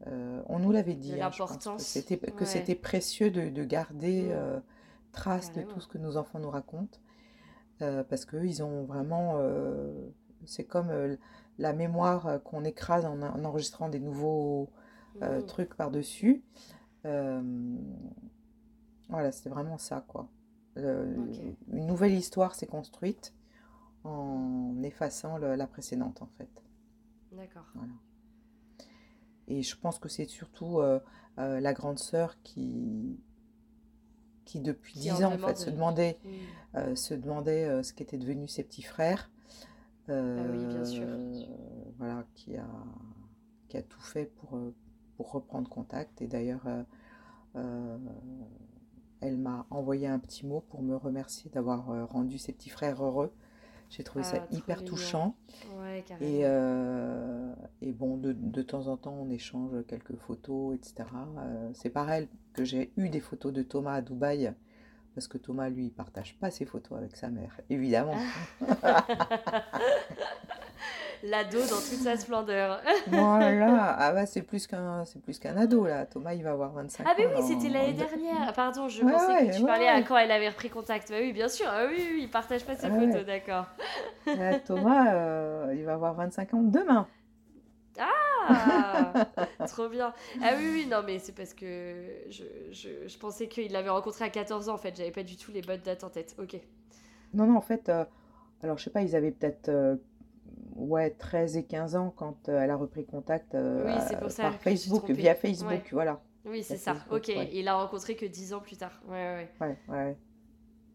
Euh, on nous l'avait dit. Hein, c'était que c'était précieux de, de garder mm. euh, trace de tout ce que nos enfants nous racontent, parce qu'ils ont vraiment C'est comme euh, la mémoire euh, qu'on écrase en, en enregistrant des nouveaux euh, Mhm. trucs par-dessus. Euh, voilà, c'était vraiment ça, quoi. Une nouvelle histoire s'est construite en effaçant le- la précédente, en fait. D'accord. Voilà. Et je pense que c'est surtout euh, euh, la grande sœur qui, qui depuis dix ans, en fait, se demandait, euh, se demandait ce qu'étaient devenus ses petits frères. Ah oui, bien sûr. Euh, voilà, qui a, qui a tout fait pour, euh, pour reprendre contact. Et d'ailleurs, euh, elle m'a envoyé un petit mot pour me remercier d'avoir rendu ses petits frères heureux. J'ai trouvé ça Ah, trop hyper mignon. touchant. Ouais. Et, euh, et bon, de, de temps en temps, on échange quelques photos, etc. Euh, c'est par elle que j'ai eu des photos de Thomas à Dubaï, parce que Thomas, lui, il partage pas ses photos avec sa mère, évidemment. L'ado dans toute sa splendeur. Voilà, ah bah c'est plus qu'un, c'est plus qu'un ado là. Thomas, il va avoir 25 Ah, mais ans oui, c'était l'année dernière. Pardon, je Ouais, pensais ouais, que tu ouais, parlais à quand elle avait repris contact. Bah oui, bien sûr. Ah oui, oui, oui, il partage pas ses Ah photos, d'accord. Thomas, euh, il va avoir 25 ans demain. Ah, trop bien. Ah oui, oui, non, mais c'est parce que je, je, je pensais qu'il l'avait rencontré à 14 ans, en fait. J'avais pas du tout les bonnes dates en tête. Ok. Non, non, en fait, euh, alors je sais pas, ils avaient peut-être euh, ouais, 13 et 15 ans quand euh, elle a repris contact Oui, pour ça par Facebook, via Facebook, Ouais. voilà. Oui, c'est ça. Facebook, Ok. ouais. Il l'a rencontré que 10 ans plus tard. Ouais, ouais, ouais. Ouais.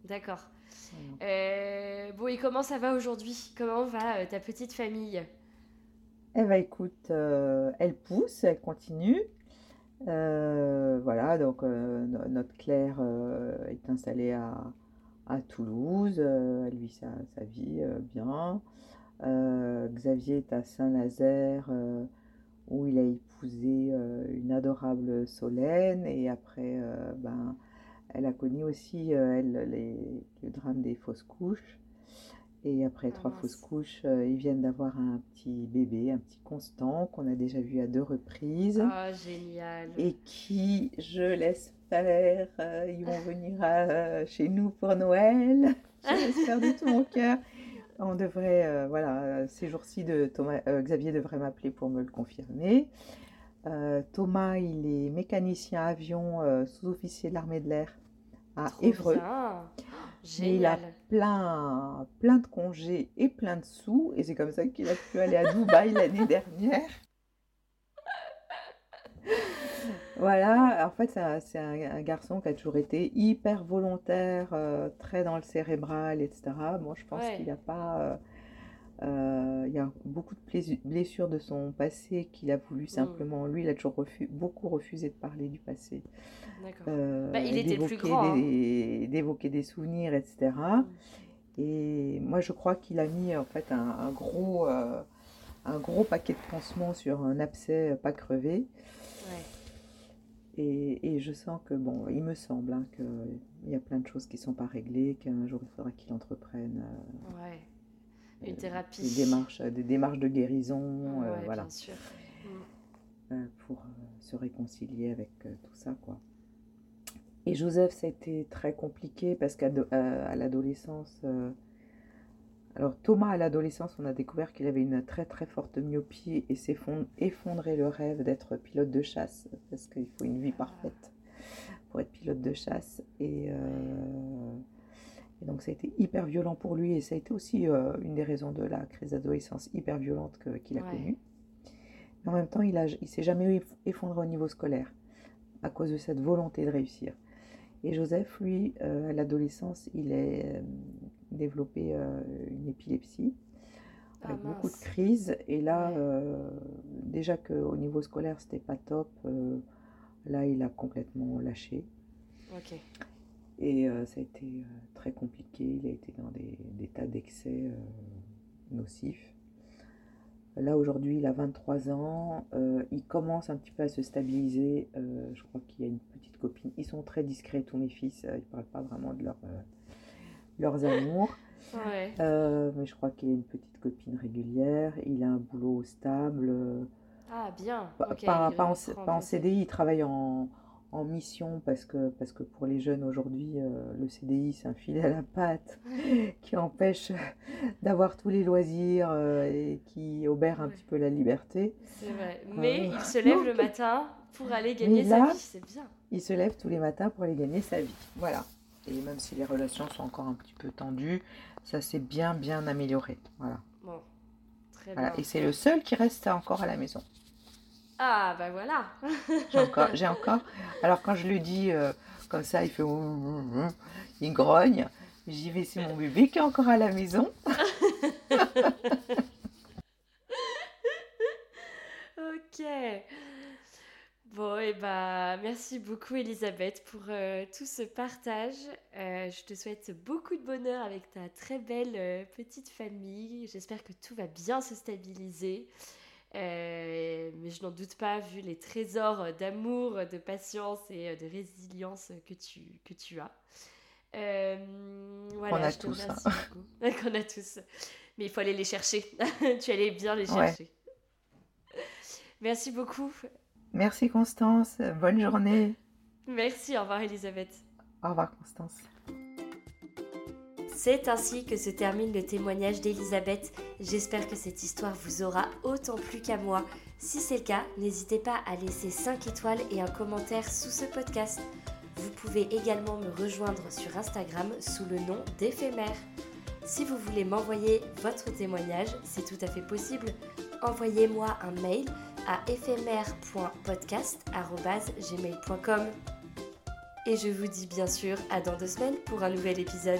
D'accord. Bon, et comment ça va aujourd'hui? Comment va ta petite famille? Eh ben écoute, euh, elle pousse, elle continue. Euh, voilà, donc euh, no- notre Claire est installée à, Toulouse, elle vit sa, vie bien. Xavier est à Saint-Nazaire où il a épousé une adorable Solène et après, ben, elle a connu aussi le drame des fausses couches. Et après Ah trois mince. fausses couches, euh, ils viennent d'avoir un petit bébé, un petit Constant, qu'on a déjà vu à deux reprises, Ah, génial. et qui, je l'espère, euh, ils vont venir euh, chez nous pour Noël. Je l'espère de tout mon cœur. On devrait, euh, voilà, ces jours-ci, de Thomas, Xavier devrait m'appeler pour me le confirmer. Thomas, il est mécanicien avion, sous-officier de l'armée de l'air à Trop Évreux. Il a plein, plein de congés et plein de sous, et c'est comme ça qu'il a pu aller à Dubaï l'année dernière. Voilà, en fait, c'est un, garçon qui a toujours été hyper volontaire, euh, très dans le cérébral, etc. Moi, je pense Ouais. qu'il n'a pas. euh, il y a beaucoup de blessures de son passé qu'il a voulu simplement. Lui, il a toujours refu- beaucoup refusé de parler du passé, D'accord. euh, Bah, il était le plus d'évoquer grand, hein. des, d'évoquer des souvenirs, etc. Et moi, je crois qu'il a mis en fait un, un gros, euh, un gros paquet de pansements sur un abcès pas crevé. Ouais. Et, et je sens que, bon, il me semble hein, qu'il y a plein de choses qui ne sont pas réglées, qu'un jour il faudra qu'il entreprenne euh, Ouais. Une des thérapie. démarches, des démarches de guérison, euh, Ouais, voilà, bien sûr. Euh, pour euh, se réconcilier avec euh, tout ça, quoi. Et Joseph, ça a été très compliqué parce qu'à euh, à l'adolescence, euh, alors Thomas à l'adolescence, on a découvert qu'il avait une très très forte myopie et s'est fond- effondré le rêve d'être pilote de chasse parce qu'il faut une vie parfaite pour être pilote de chasse. Et, euh, et donc ça a été hyper violent pour lui et ça a été aussi euh, une des raisons de la crise d'adolescence hyper violente qu'il a Ouais. connue. Mais en même temps, il a, il s'est jamais eff- effondré au niveau scolaire à cause de cette volonté de réussir. Et Joseph, lui, euh, à l'adolescence, il a euh, développé euh, une épilepsie Ah, avec beaucoup de crises. Et là, déjà qu'au niveau scolaire, c'était pas top, là, il a complètement lâché. Ok. Et euh, ça a été euh, très compliqué. Il a été dans des, des tas d'excès euh, nocifs. Là, aujourd'hui, il a 23 ans. il commence un petit peu à se stabiliser. je crois qu'il y a une petite copine. Ils sont très discrets, tous mes fils. ils ne parlent pas vraiment de leur, leurs amours. Ouais. Mais je crois qu'il a une petite copine régulière. Il a un boulot stable. Ah, bien. pas, en, pas en CDI, il travaille en, en mission parce que, parce que pour les jeunes aujourd'hui, euh, le CDI, c'est un filet à la patte qui empêche d'avoir tous les loisirs euh, et qui obère un petit peu la liberté. C'est vrai. Mais il se lève le matin pour aller gagner sa vie, c'est bien. Il se lève tous les matins pour aller gagner sa vie. Voilà. Et même si les relations sont encore un petit peu tendues, ça s'est bien, bien amélioré. Voilà. Bon, très bien. Et c'est le seul qui reste encore à la maison. Ah, ben voilà. j'ai encore, j'ai encore. Alors quand je lui dis euh, comme ça, il fait, il grogne. J'y vais, c'est mon bébé qui est encore à la maison. ok. Bon, et eh bah, merci beaucoup Elisabeth pour euh, tout ce partage. Euh, je te souhaite beaucoup de bonheur avec ta très belle petite famille. J'espère que tout va bien se stabiliser. Euh, je n'en doute pas, vu les trésors d'amour, de patience et euh, de résilience que tu, que tu as. Euh, voilà, On a tous. Hein. Qu'on a tous. Mais il faut aller les chercher. tu allais bien les chercher. Merci beaucoup. Merci Constance. Bonne journée. Merci. Au revoir Elisabeth. Au revoir Constance. C'est ainsi que se termine le témoignage d'Elisabeth. J'espère que cette histoire vous aura autant plu qu'à moi. Si c'est le cas, n'hésitez pas à laisser 5 étoiles et un commentaire sous ce podcast. Vous pouvez également me rejoindre sur Instagram sous le nom d'éphémère. Si vous voulez m'envoyer votre témoignage, c'est tout à fait possible. Envoyez-moi un mail à éphémère.podcast.gmail.com. Et je vous dis bien sûr à dans deux semaines pour un nouvel épisode.